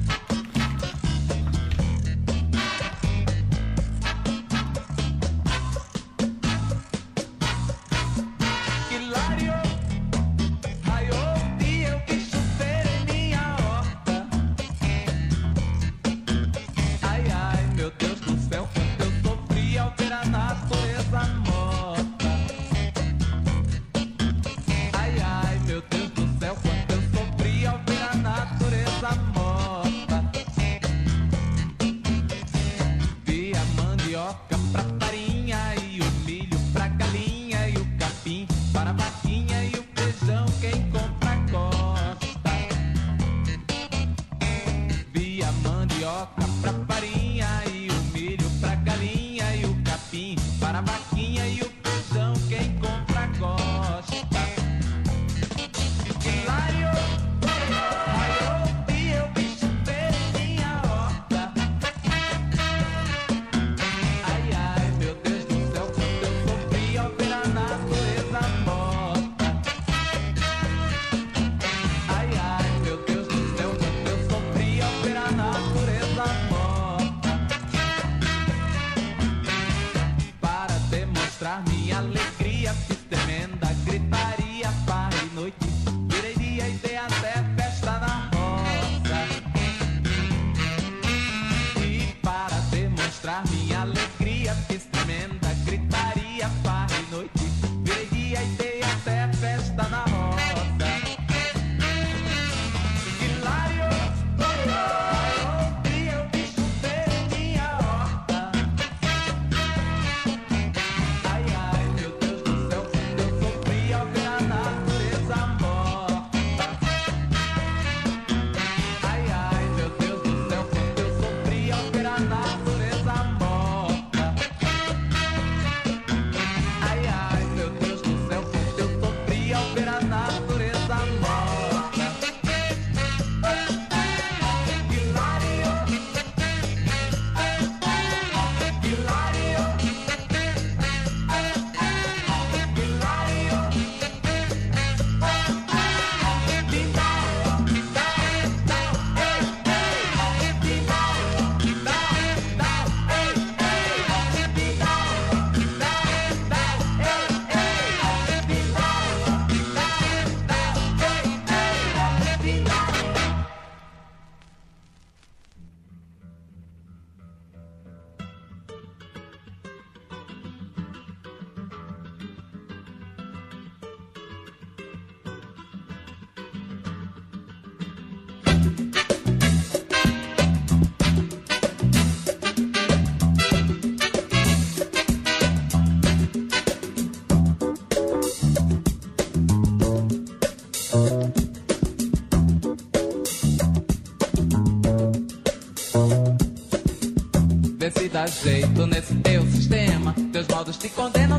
jeito nesse teu sistema. Teus modos te condenam.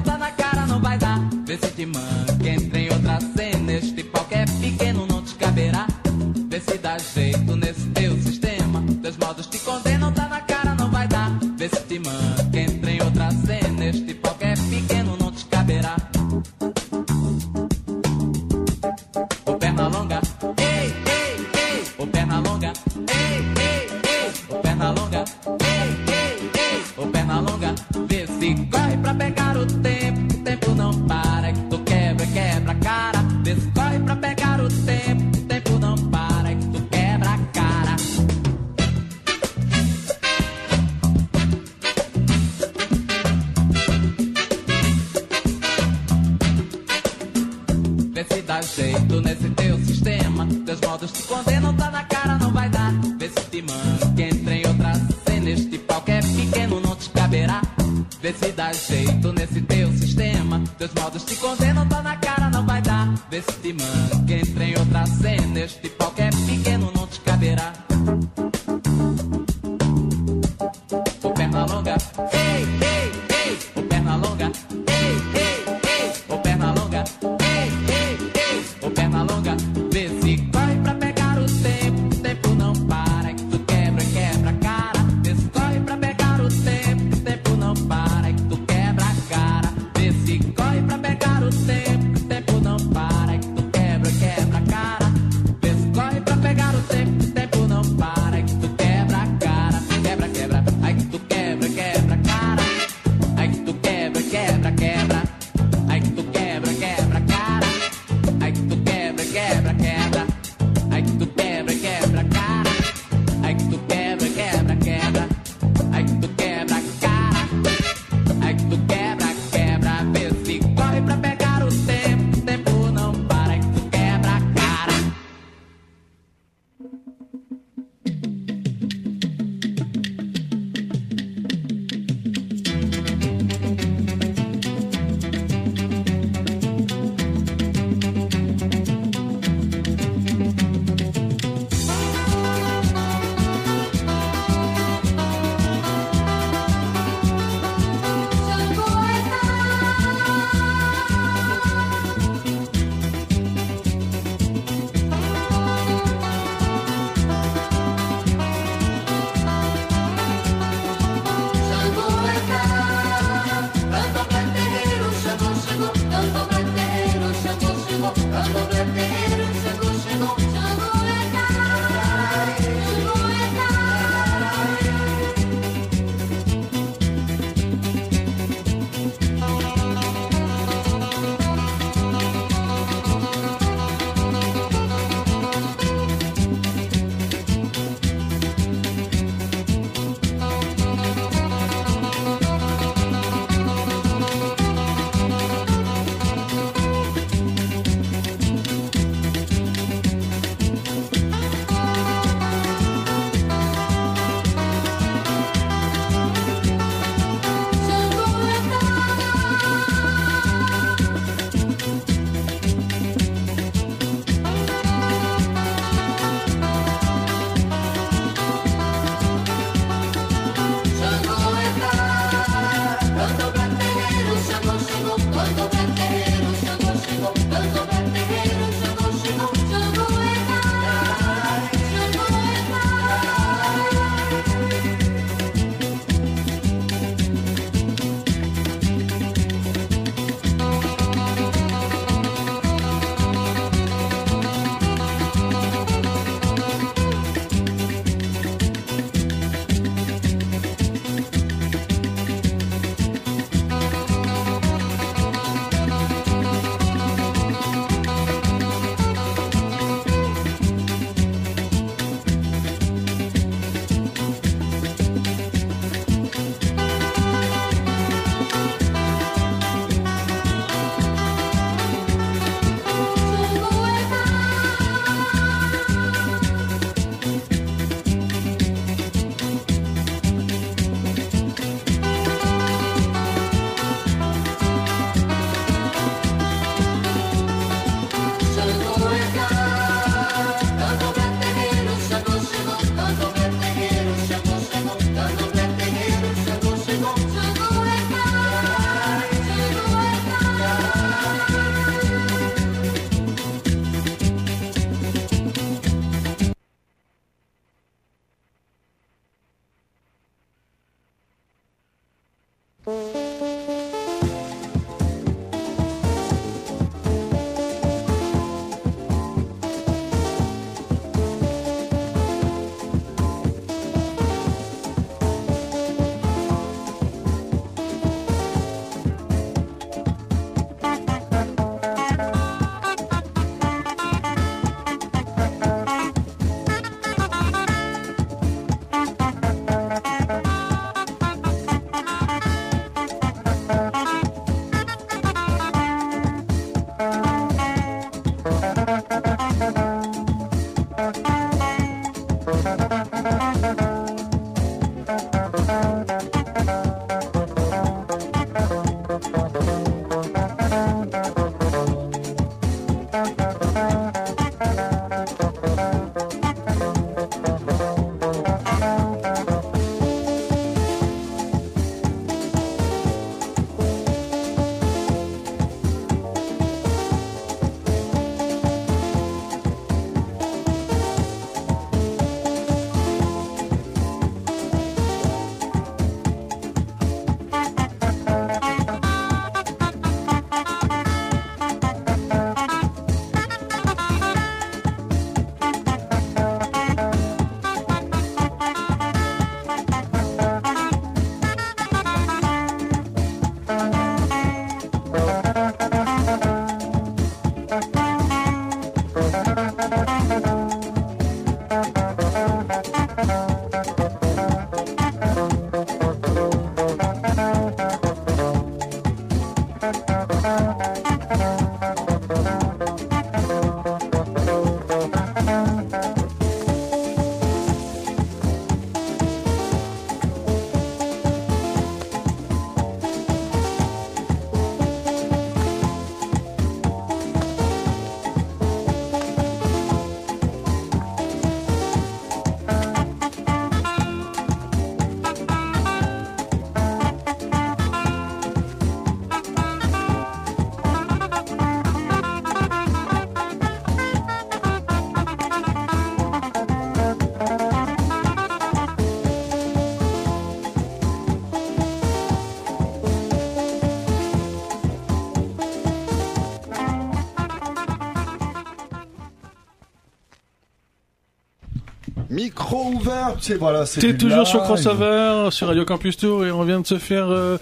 Micro ouvert, c'est voilà, c'est T'es toujours sur. Crossover, sur Radio Campus Tour, et on vient de se faire euh,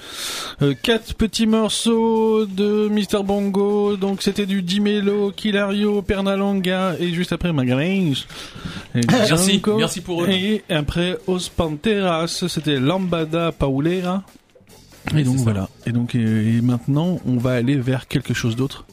euh, quatre petits morceaux de Mr. Bongo. Donc c'était du Dimelo, Kilario, Pernalonga, et juste après Magalinge. Et Merci, merci pour eux. Et après Os Panteras, c'était Lambada Paulera. Et donc voilà. Et donc et maintenant, on va aller vers quelque chose d'autre.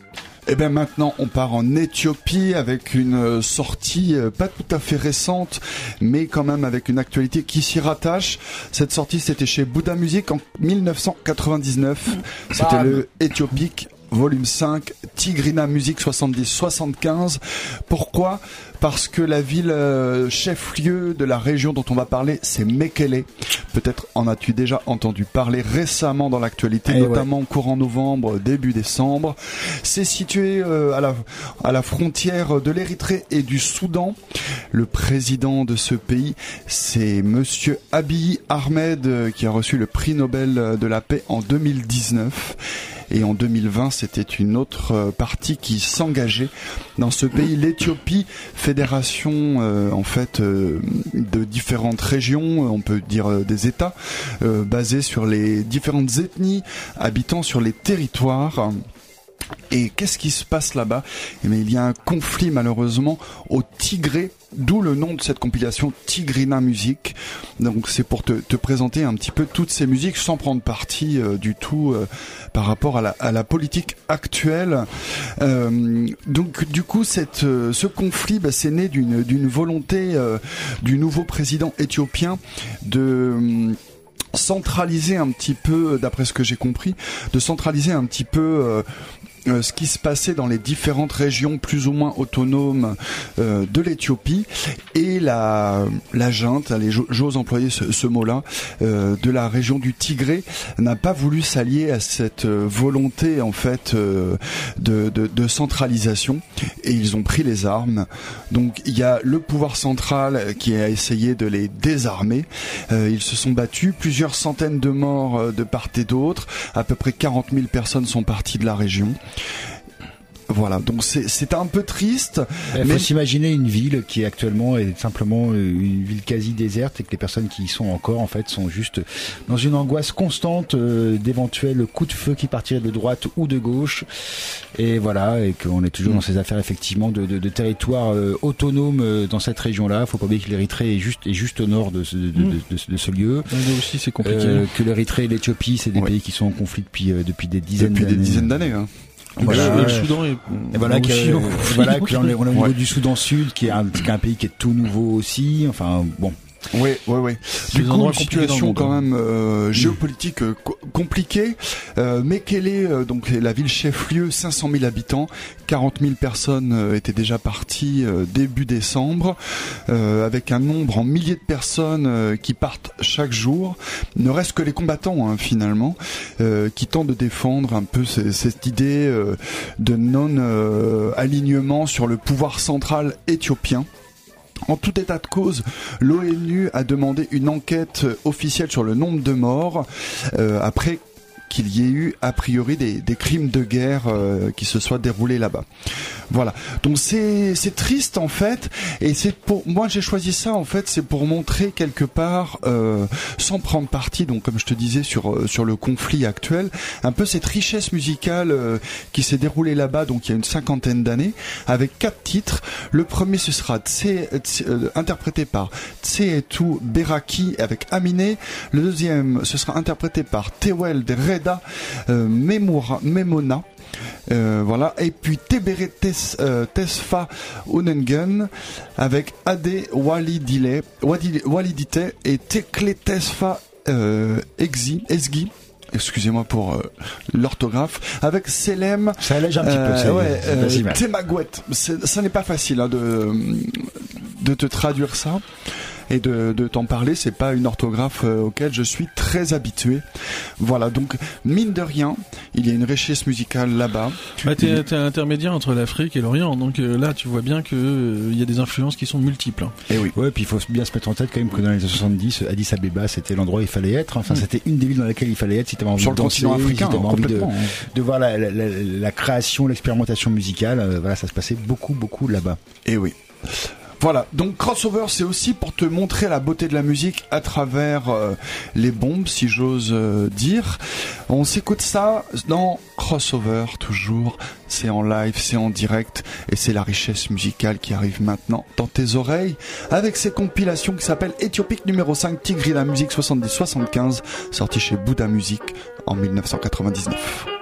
Et bien maintenant, on part en Éthiopie avec une euh, sortie euh, pas tout à fait récente, mais quand même avec une actualité qui s'y rattache. Cette sortie, c'était chez Bouddha Music en 1999. C'était Bam. le Éthiopique volume 5, Tigrina Music 70-75. Pourquoi? Parce que la ville euh, chef-lieu de la région dont on va parler, c'est Mekele. Peut-être en as-tu déjà entendu parler récemment dans l'actualité, Eh ouais. notamment courant novembre, début décembre. C'est situé euh, à, la, à la frontière de l'Érythrée et du Soudan. Le président de ce pays, c'est Monsieur Abiy Ahmed, euh, qui a reçu le prix Nobel de la paix en 2019. Et en 2020, c'était une autre euh, partie qui s'engageait dans ce pays, l'Éthiopie, fédération euh, en fait euh, de différentes régions, euh, on peut dire euh, des États, basés sur les différentes ethnies habitant sur les territoires. Et qu'est-ce qui se passe là-bas Eh il y a un conflit malheureusement au Tigré, d'où le nom de cette compilation Tigrina Music. Donc c'est pour te, te présenter un petit peu toutes ces musiques sans prendre parti euh, du tout euh, par rapport à la, à la politique actuelle. Euh, donc du coup, cette, euh, ce conflit, bah, c'est né d'une d'une volonté euh, du nouveau président éthiopien de hum, centraliser un petit peu, d'après ce que j'ai compris, de centraliser un petit peu euh, euh, ce qui se passait dans les différentes régions plus ou moins autonomes euh, de l'Éthiopie et la, la junte, allez, j'o- j'ose employer ce, ce mot-là, euh, de la région du Tigré n'a pas voulu s'allier à cette euh, volonté en fait euh, de, de, de centralisation et ils ont pris les armes. Donc il y a le pouvoir central qui a essayé de les désarmer. Ils se sont battus, plusieurs centaines de morts de part et d'autre, à peu près 40 000 personnes sont parties de la région. Voilà, donc c'est un peu triste. Il mais- faut s'imaginer une ville qui actuellement est simplement euh, une ville quasi déserte et que les personnes qui y sont encore en fait sont juste dans une angoisse constante euh, d'éventuels coups de feu qui partiraient de droite ou de gauche et voilà et qu'on est toujours dans ces affaires effectivement de, de, de territoire euh, autonome euh, dans cette région-là. Faut pas oublier que l'Érythrée est juste est juste au nord de ce, de, de- de- de ce lieu. Là aussi, c'est compliqué. Euh, que l'Érythrée et l'Éthiopie, c'est des Ouais. pays qui sont en conflit depuis depuis des dizaines depuis d'années. des dizaines d'années. hein. Voilà. Et le Soudan est Et voilà, que, euh, voilà que là, on est, on est au niveau Ouais. du Soudan Sud, qui est, un, qui est un pays qui est tout nouveau aussi. Enfin, bon. Oui, oui, oui. C'est Du coup, une situation quand même euh, géopolitique euh, co- compliquée. Euh, Mekele, euh, donc la ville chef-lieu, 500 000 habitants, 40 000 personnes euh, étaient déjà parties euh, début décembre, euh, avec un nombre en milliers de personnes euh, qui partent chaque jour. Ne reste que les combattants hein, finalement, euh, qui tentent de défendre un peu ce- cette idée euh, de non-alignement sur le pouvoir central éthiopien. En tout état de cause, l'ONU a demandé une enquête officielle sur le nombre de morts euh, après qu'il y ait eu a priori des, des crimes de guerre euh, qui se soient déroulés là-bas. Voilà. Donc c'est c'est triste en fait et c'est pour moi j'ai choisi ça en fait c'est pour montrer quelque part euh, sans prendre parti donc comme je te disais sur euh, sur le conflit actuel un peu cette richesse musicale qui s'est déroulée là-bas donc il y a une cinquantaine d'années avec quatre titres. Le premier ce sera Tse- Tse- interprété par Tseetu Beraki avec Aminé. Le deuxième ce sera interprété par Tewel de Reda euh, Memona. Euh, voilà et puis Tebere Tes- euh, Tesfa Unengen avec Ade Walidile Walidite et Tekle Tesfa euh, Exi Esgi excusez-moi pour l'orthographe avec Selem Ça allège un petit peu, ouais. C'est- ça n'est pas facile hein, de de te traduire ça et de, de t'en parler. C'est pas une orthographe euh, auquel je suis très habitué. Voilà, donc mine de rien, il y a une richesse musicale là-bas. Bah, t'es, t'es intermédiaire entre l'Afrique et l'Orient, donc euh, là tu vois bien que euh, il y a des influences qui sont multiples. hein. Et oui. Ouais, puis il faut bien se mettre en tête quand même que dans les années 70, Addis Abeba, c'était l'endroit où il fallait être. Enfin, c'était une des villes dans laquelle il fallait être si t'avais envie Sur de le danser, continent africain, si t'avais envie de, hein. de voir la, la- la- la création, l'expérimentation musicale. euh, voilà, ça se passait beaucoup, beaucoup là-bas. Et oui. Voilà, donc crossover, c'est aussi pour te montrer la beauté de la musique à travers euh, les bombes, si j'ose euh, dire. On s'écoute ça dans crossover, toujours. C'est en live, c'est en direct, et c'est la richesse musicale qui arrive maintenant dans tes oreilles, avec ces compilations qui s'appellent Éthiopique numéro 5, Tigri la musique 70-75, sorti chez Bouddha Music en 1999.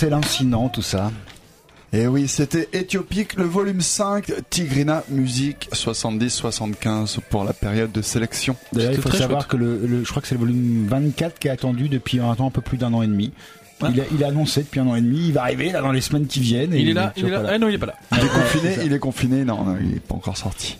C'est lancinant tout ça. Et oui, c'était Éthiopique, le volume 5, Tigrina Musique 70-75 pour la période de sélection. D'ailleurs, il faut savoir chouette. que le, le- je crois que c'est le volume 24 qui est attendu depuis un temps un peu plus d'un an et demi. Il, a, il a annoncé depuis un an et demi, il va arriver là dans les semaines qui viennent. et Il est là, il est là. Ah non, il est pas là. Il est confiné, il est confiné, non, non, il est pas encore sorti.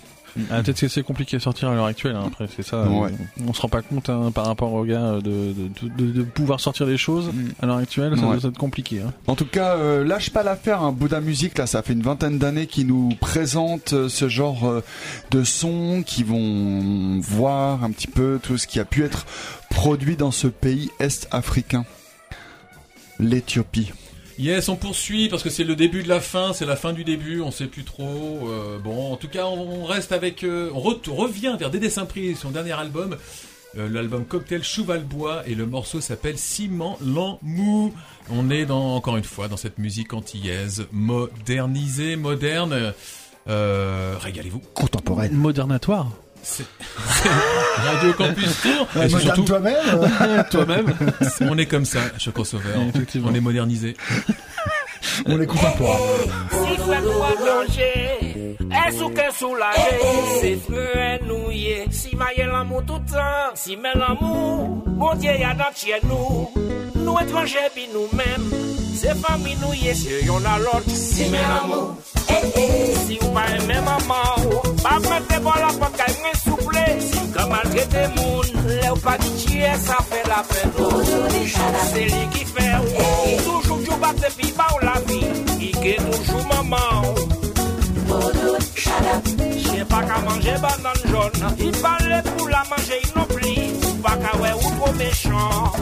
Ah, Peut-être que c'est compliqué à sortir à l'heure actuelle. hein. Après, c'est ça. Ouais. On, on se rend pas compte hein, par rapport au gars de, de, de, de pouvoir sortir des choses à l'heure actuelle. Ça Ouais. doit être compliqué. Hein. En tout cas, euh, lâche pas l'affaire, hein. Bouddha Music, là, ça fait une vingtaine d'années qu'ils nous présentent euh, ce genre euh, de sons, qui vont voir un petit peu tout ce qui a pu être produit dans ce pays est-africain, l'Éthiopie. Yes, on poursuit parce que c'est le début de la fin, c'est la fin du début, on sait plus trop. euh, bon, en tout cas, on reste avec, euh, on re- revient vers Dédé Saint-Prix, son dernier album, euh, l'album Cocktail Cheval-Bois, et le morceau s'appelle Ciment Lent Mou. On est dans, encore une fois dans cette musique antillaise, modernisée, moderne. Euh, régalez-vous. Contemporaine. Modernatoire. C'est c'est Radio Campus Tour. Ouais, Et c'est moderne toi-même. toi-même. On est comme ça, chez Crossover. On est modernisé. On est contemporain. Si fè nou a Esou ke sou la ye, se fwe nou ye Si maye l'amou toutan, si men l'amou Bon diye yadat che nou, nou etranje bi nou men Se fami nou ye, se yon alot Si men l'amou, eh, eh. si ou pa eme maman oh, ou Pa prete bola pa kay mwen souple Si ka maltrete moun, le ou pa di chie sa fe la fe nou Se li ki fe ou, oh, toujou jou bat se pi ba ou la mi Ike toujou maman ou Il est toujours maman. J'ai pas qu'à manger banane jaune. Il parlait pour la manger, il non plus. Ou pas qu'à ouais ou trop méchant.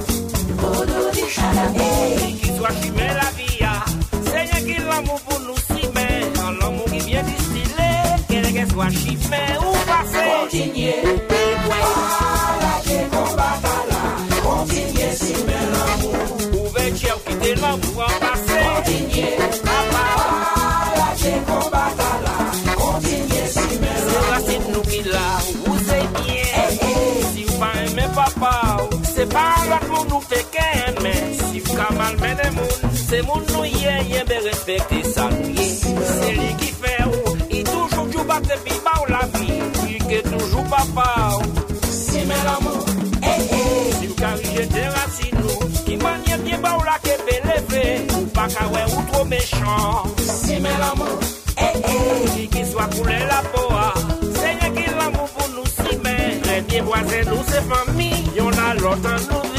Et qui soit chimé la vie, ah. Seigneur qui l'amour pour nous si mais. Dans l'amour qui vient distiller. Quel que soit chimé ou. Continuez nou feken men Sif kamal men e moun Se moun nou ye ye be respekte sa nou ye Se li ki fe ou I toujou djou bate pi ba ou la vi Li ke toujou papa ou. Si men la moun e e Si ou karije te rasi nou Ki manye pi ba ou la ke pe leve Ou pa kawe ou tro mechan. Si men la moun e e Li ki swa koule la poa Se ye ki la moun pou nou si men Renye boazen nou se fami Yon alotan nou vi.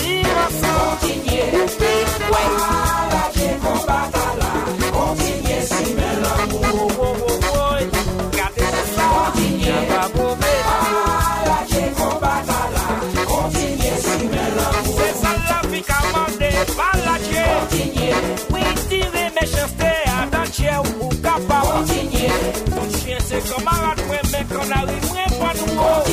Mwen se kamarad mwen men kon ari mwen pan mwen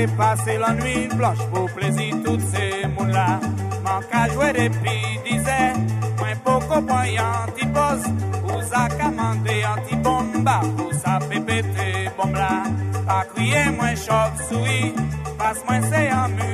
C'est passer la nuit blanche pour plaisir toutes ces moules là. Manque à jouer depuis disait, moins beaucoup point antipose. Ou ça commandé antibomba, ou ça pépété bombe là. Pas crier moins choc souris, Passe moi c'est un musicien,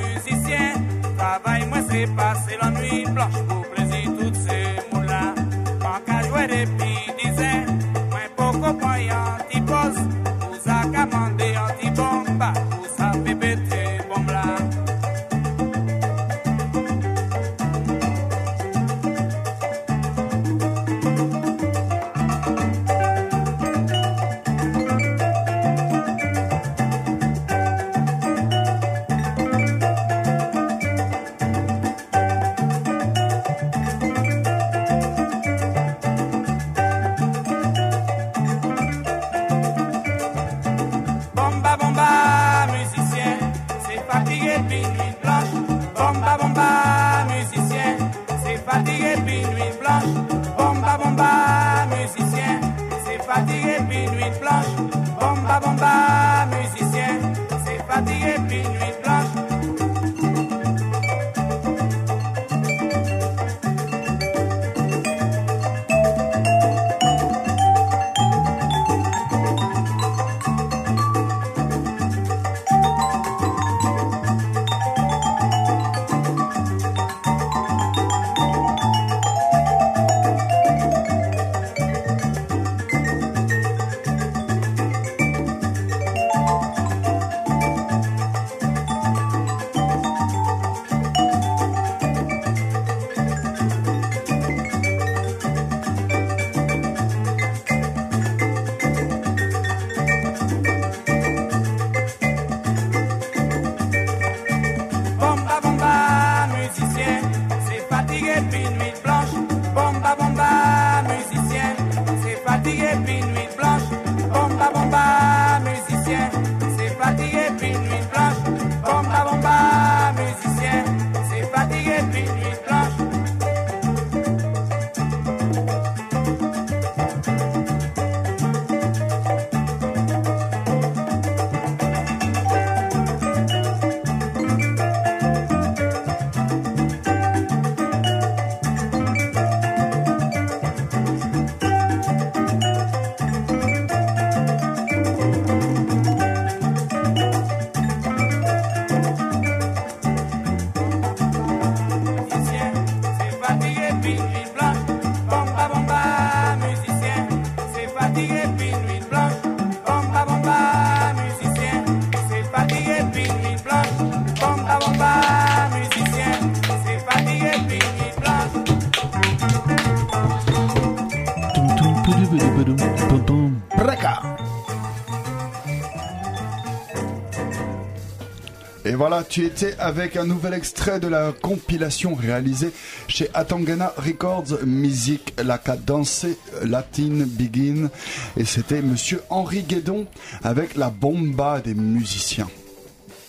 voilà, tu étais avec un nouvel extrait de la compilation réalisée chez Atangana Records, musique La Cadence Latine Begin. Et c'était monsieur Henri Guédon avec la bomba des musiciens.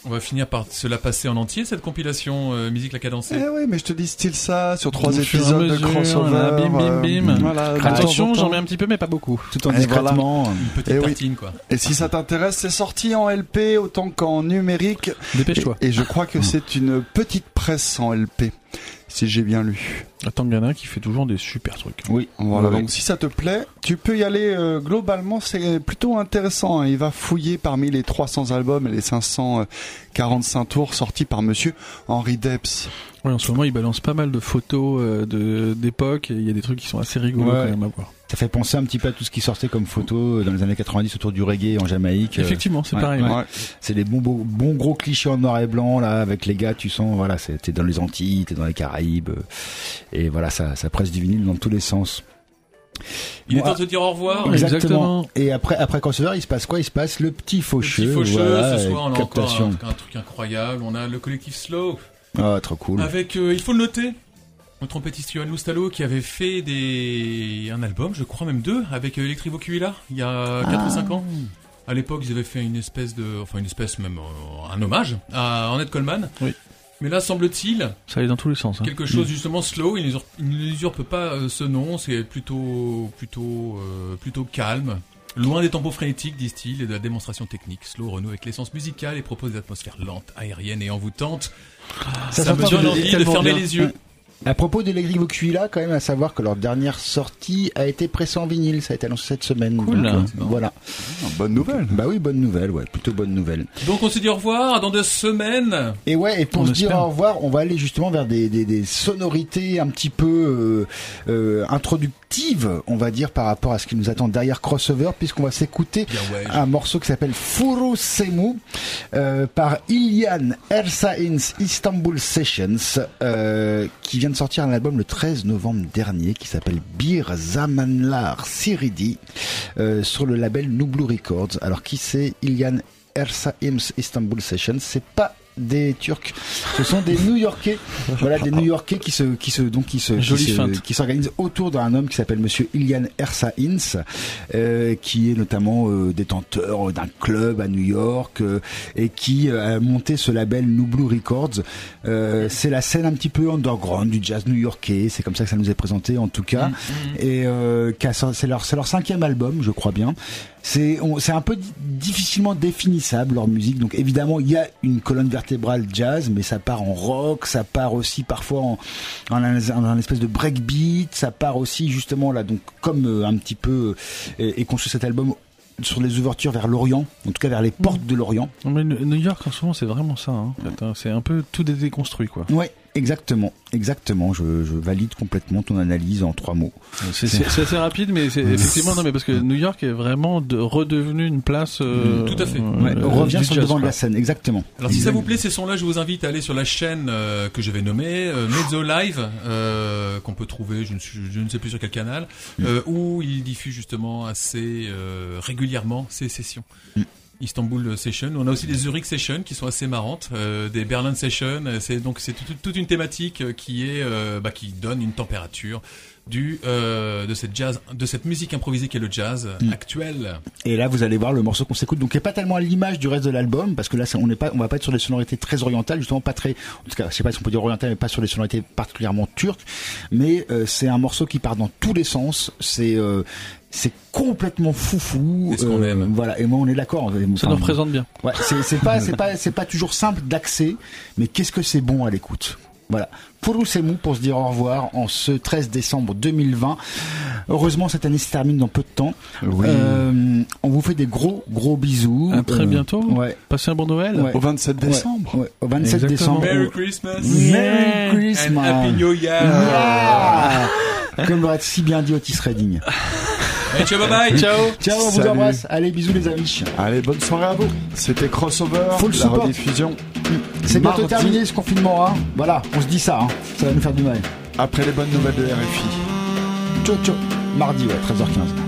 On va finir par se la passer en entier, cette compilation euh, Musique la cadencée. Eh oui, mais je te dis style ça, sur trois et épisodes de mesure, crossover. là, bim, bim, bim. euh, voilà, de Attention, j'en mets un petit peu, mais pas beaucoup. Tout en Et voilà. discrètement. Une petite Eh oui. tartine, quoi. Et si ça t'intéresse, c'est sorti en LP autant qu'en numérique. Dépêche-toi. Et, et je crois que c'est une petite presse en LP, si j'ai bien lu. Tangana qui fait toujours des super trucs. Oui, Voilà, oui, oui. donc si ça te plaît, tu peux y aller euh, globalement, c'est plutôt intéressant. hein. Il va fouiller parmi les 300 albums et les 545 tours sortis par monsieur Henri Debs. Ouais, en ce moment, il balance pas mal de photos euh, de d'époque et il y a des trucs qui sont assez rigolos Ouais. quand même à voir. Ça fait penser un petit peu à tout ce qui sortait comme photo dans les années 90 autour du reggae en Jamaïque. Euh, Effectivement, c'est ouais, pareil. ouais. ouais. C'est des bons, bons, bons gros clichés en noir et blanc là avec les gars. Tu sens voilà, c'est- t'es dans les Antilles, t'es dans les Caraïbes, euh, et voilà, ça, ça presse du vinyle dans tous les sens. Il est temps de te dire au revoir. Exactement. Exactement. Et après, après crossover, il se passe quoi? Il se passe le petit Le faucheux. petit faucheux, voilà, ce soir, on a encore captation. un, un truc incroyable. On a le collectif Slow. Ah, trop cool. Avec, euh, il faut le noter, le trompettiste Johan Loustalo qui avait fait des un album, je crois même deux, avec euh, Electric Vocula il y a 4 ou 5 ans. À l'époque, ils avaient fait une espèce de, enfin une espèce même, euh, un hommage à Ornette Coleman. Oui. Mais là, semble-t-il, Ça allait dans tous les sens. hein. quelque chose justement slow. Il n'usurpe- pas euh, ce nom. C'est plutôt, plutôt, euh, plutôt calme. Loin des tempos frénétiques, disent-ils, et de la démonstration technique. Slow renoue avec l'essence musicale et propose des atmosphères lentes, aériennes et envoûtantes. Ça, me donne envie de fermer bien. les yeux. À propos d'Electric Vocuila, quand même à savoir que leur dernière sortie a été pressée en vinyle, ça a été annoncé cette semaine. Cool. Donc, euh, voilà. bonne nouvelle. Bah oui, bonne nouvelle, ouais, plutôt bonne nouvelle. Donc on se dit au revoir dans deux semaines. Et ouais, et pour On se dire au revoir, on va aller justement vers des, des, des sonorités un petit peu euh, euh, introductives, on va dire, par rapport à ce qui nous attend derrière Crossover, puisqu'on va s'écouter un morceau qui s'appelle Furu Semu euh, par Ilian Ersain's Istanbul Sessions, euh, qui vient de sortir un album le 13 novembre dernier, qui s'appelle Bir Zamanlar Siridi, euh, sur le label Nublu Records. Alors qui c'est Ilian Ersa Ims Istanbul Sessions? C'est pas des Turcs, ce sont des New-Yorkais. Voilà, des New-Yorkais qui se, qui se, donc qui se, qui s'organisent autour d'un homme qui s'appelle Monsieur Ilian Ersa Ins, euh, qui est notamment euh, détenteur d'un club à New York euh, et qui euh, a monté ce label Nublu Records. Euh, c'est la scène un petit peu underground du jazz new-yorkais. C'est comme ça que ça nous est présenté en tout cas. Et euh, qui a sor- c'est leur, c'est leur cinquième album, je crois bien. C'est on- c'est un peu di- difficilement définissable leur musique. Donc évidemment, il y a une colonne vertébrale jazz, mais ça part en rock, ça part aussi parfois en, en un, en un espèce de breakbeat, ça part aussi justement là, donc comme euh, un petit peu euh, est construit cet album sur les ouvertures vers l'Orient, en tout cas vers les portes de l'Orient. Non, mais New York en ce moment c'est vraiment ça. Hein. hein. C'est un peu tout déconstruit quoi. Ouais, exactement, exactement. Je, je valide complètement ton analyse en trois mots. C'est c'est- assez rapide, mais c'est effectivement non mais parce que New York est vraiment de, redevenu une place. euh, Tout à fait. euh, Ouais, on revient sur le devant de la scène, exactement. Alors si ça vous plaît ces sons-là, je vous invite à aller sur la chaîne euh, que je vais nommer euh, Mezzo Live, euh, qu'on peut trouver, je ne, suis- je ne sais plus sur quel canal, euh, où il diffuse justement assez euh, régulièrement ses sessions. Istanbul Session. On a aussi des Zurich Sessions qui sont assez marrantes, euh, des Berlin Sessions. euh, C'est donc c'est toute, toute une thématique euh, qui est euh, bah, qui donne une température du euh, de cette jazz, de cette musique improvisée qui est le jazz Mm. actuel. Et là, vous allez voir le morceau qu'on s'écoute, donc qui est pas tellement à l'image du reste de l'album, parce que là, on n'est pas, on va pas être sur des sonorités très orientales, justement pas très, en tout cas, je sais pas si on peut dire orientales, mais pas sur des sonorités particulièrement turques. Mais euh, c'est un morceau qui part dans tous les sens. C'est euh, c'est complètement foufou. C'est ce qu'on Euh, aime. Voilà. Et moi, on est d'accord. Ça nous représente bien. Ouais. C'est c'est pas, c'est pas, c'est pas toujours simple d'accès, mais qu'est-ce que c'est bon à l'écoute? Voilà. Pour c'est mou pour se dire au revoir en ce 13 décembre 2020. Heureusement, cette année se termine dans peu de temps. Oui. Euh, on vous fait des gros, gros bisous. À très Euh, bientôt. Ouais. Passez un bon Noël. Ouais. Au 27 décembre. Ouais, au 27 Exactement. décembre. Merry Christmas. Merry Christmas. And Happy New Year. Yeah. Comme l'aurait si bien dit Otis Redding. Hey, ciao, bye bye. Ciao. Ciao, on vous embrasse. Allez, bisous les amis. Allez, bonne soirée à vous. C'était Crossover, Faut le la support. rediffusion. C'est bientôt terminé ce confinement. Hein. Voilà, on se dit ça. Hein. Ça va nous faire du mal. Après les bonnes nouvelles de RFI. Ciao, ciao. Mardi, ouais, 13h15.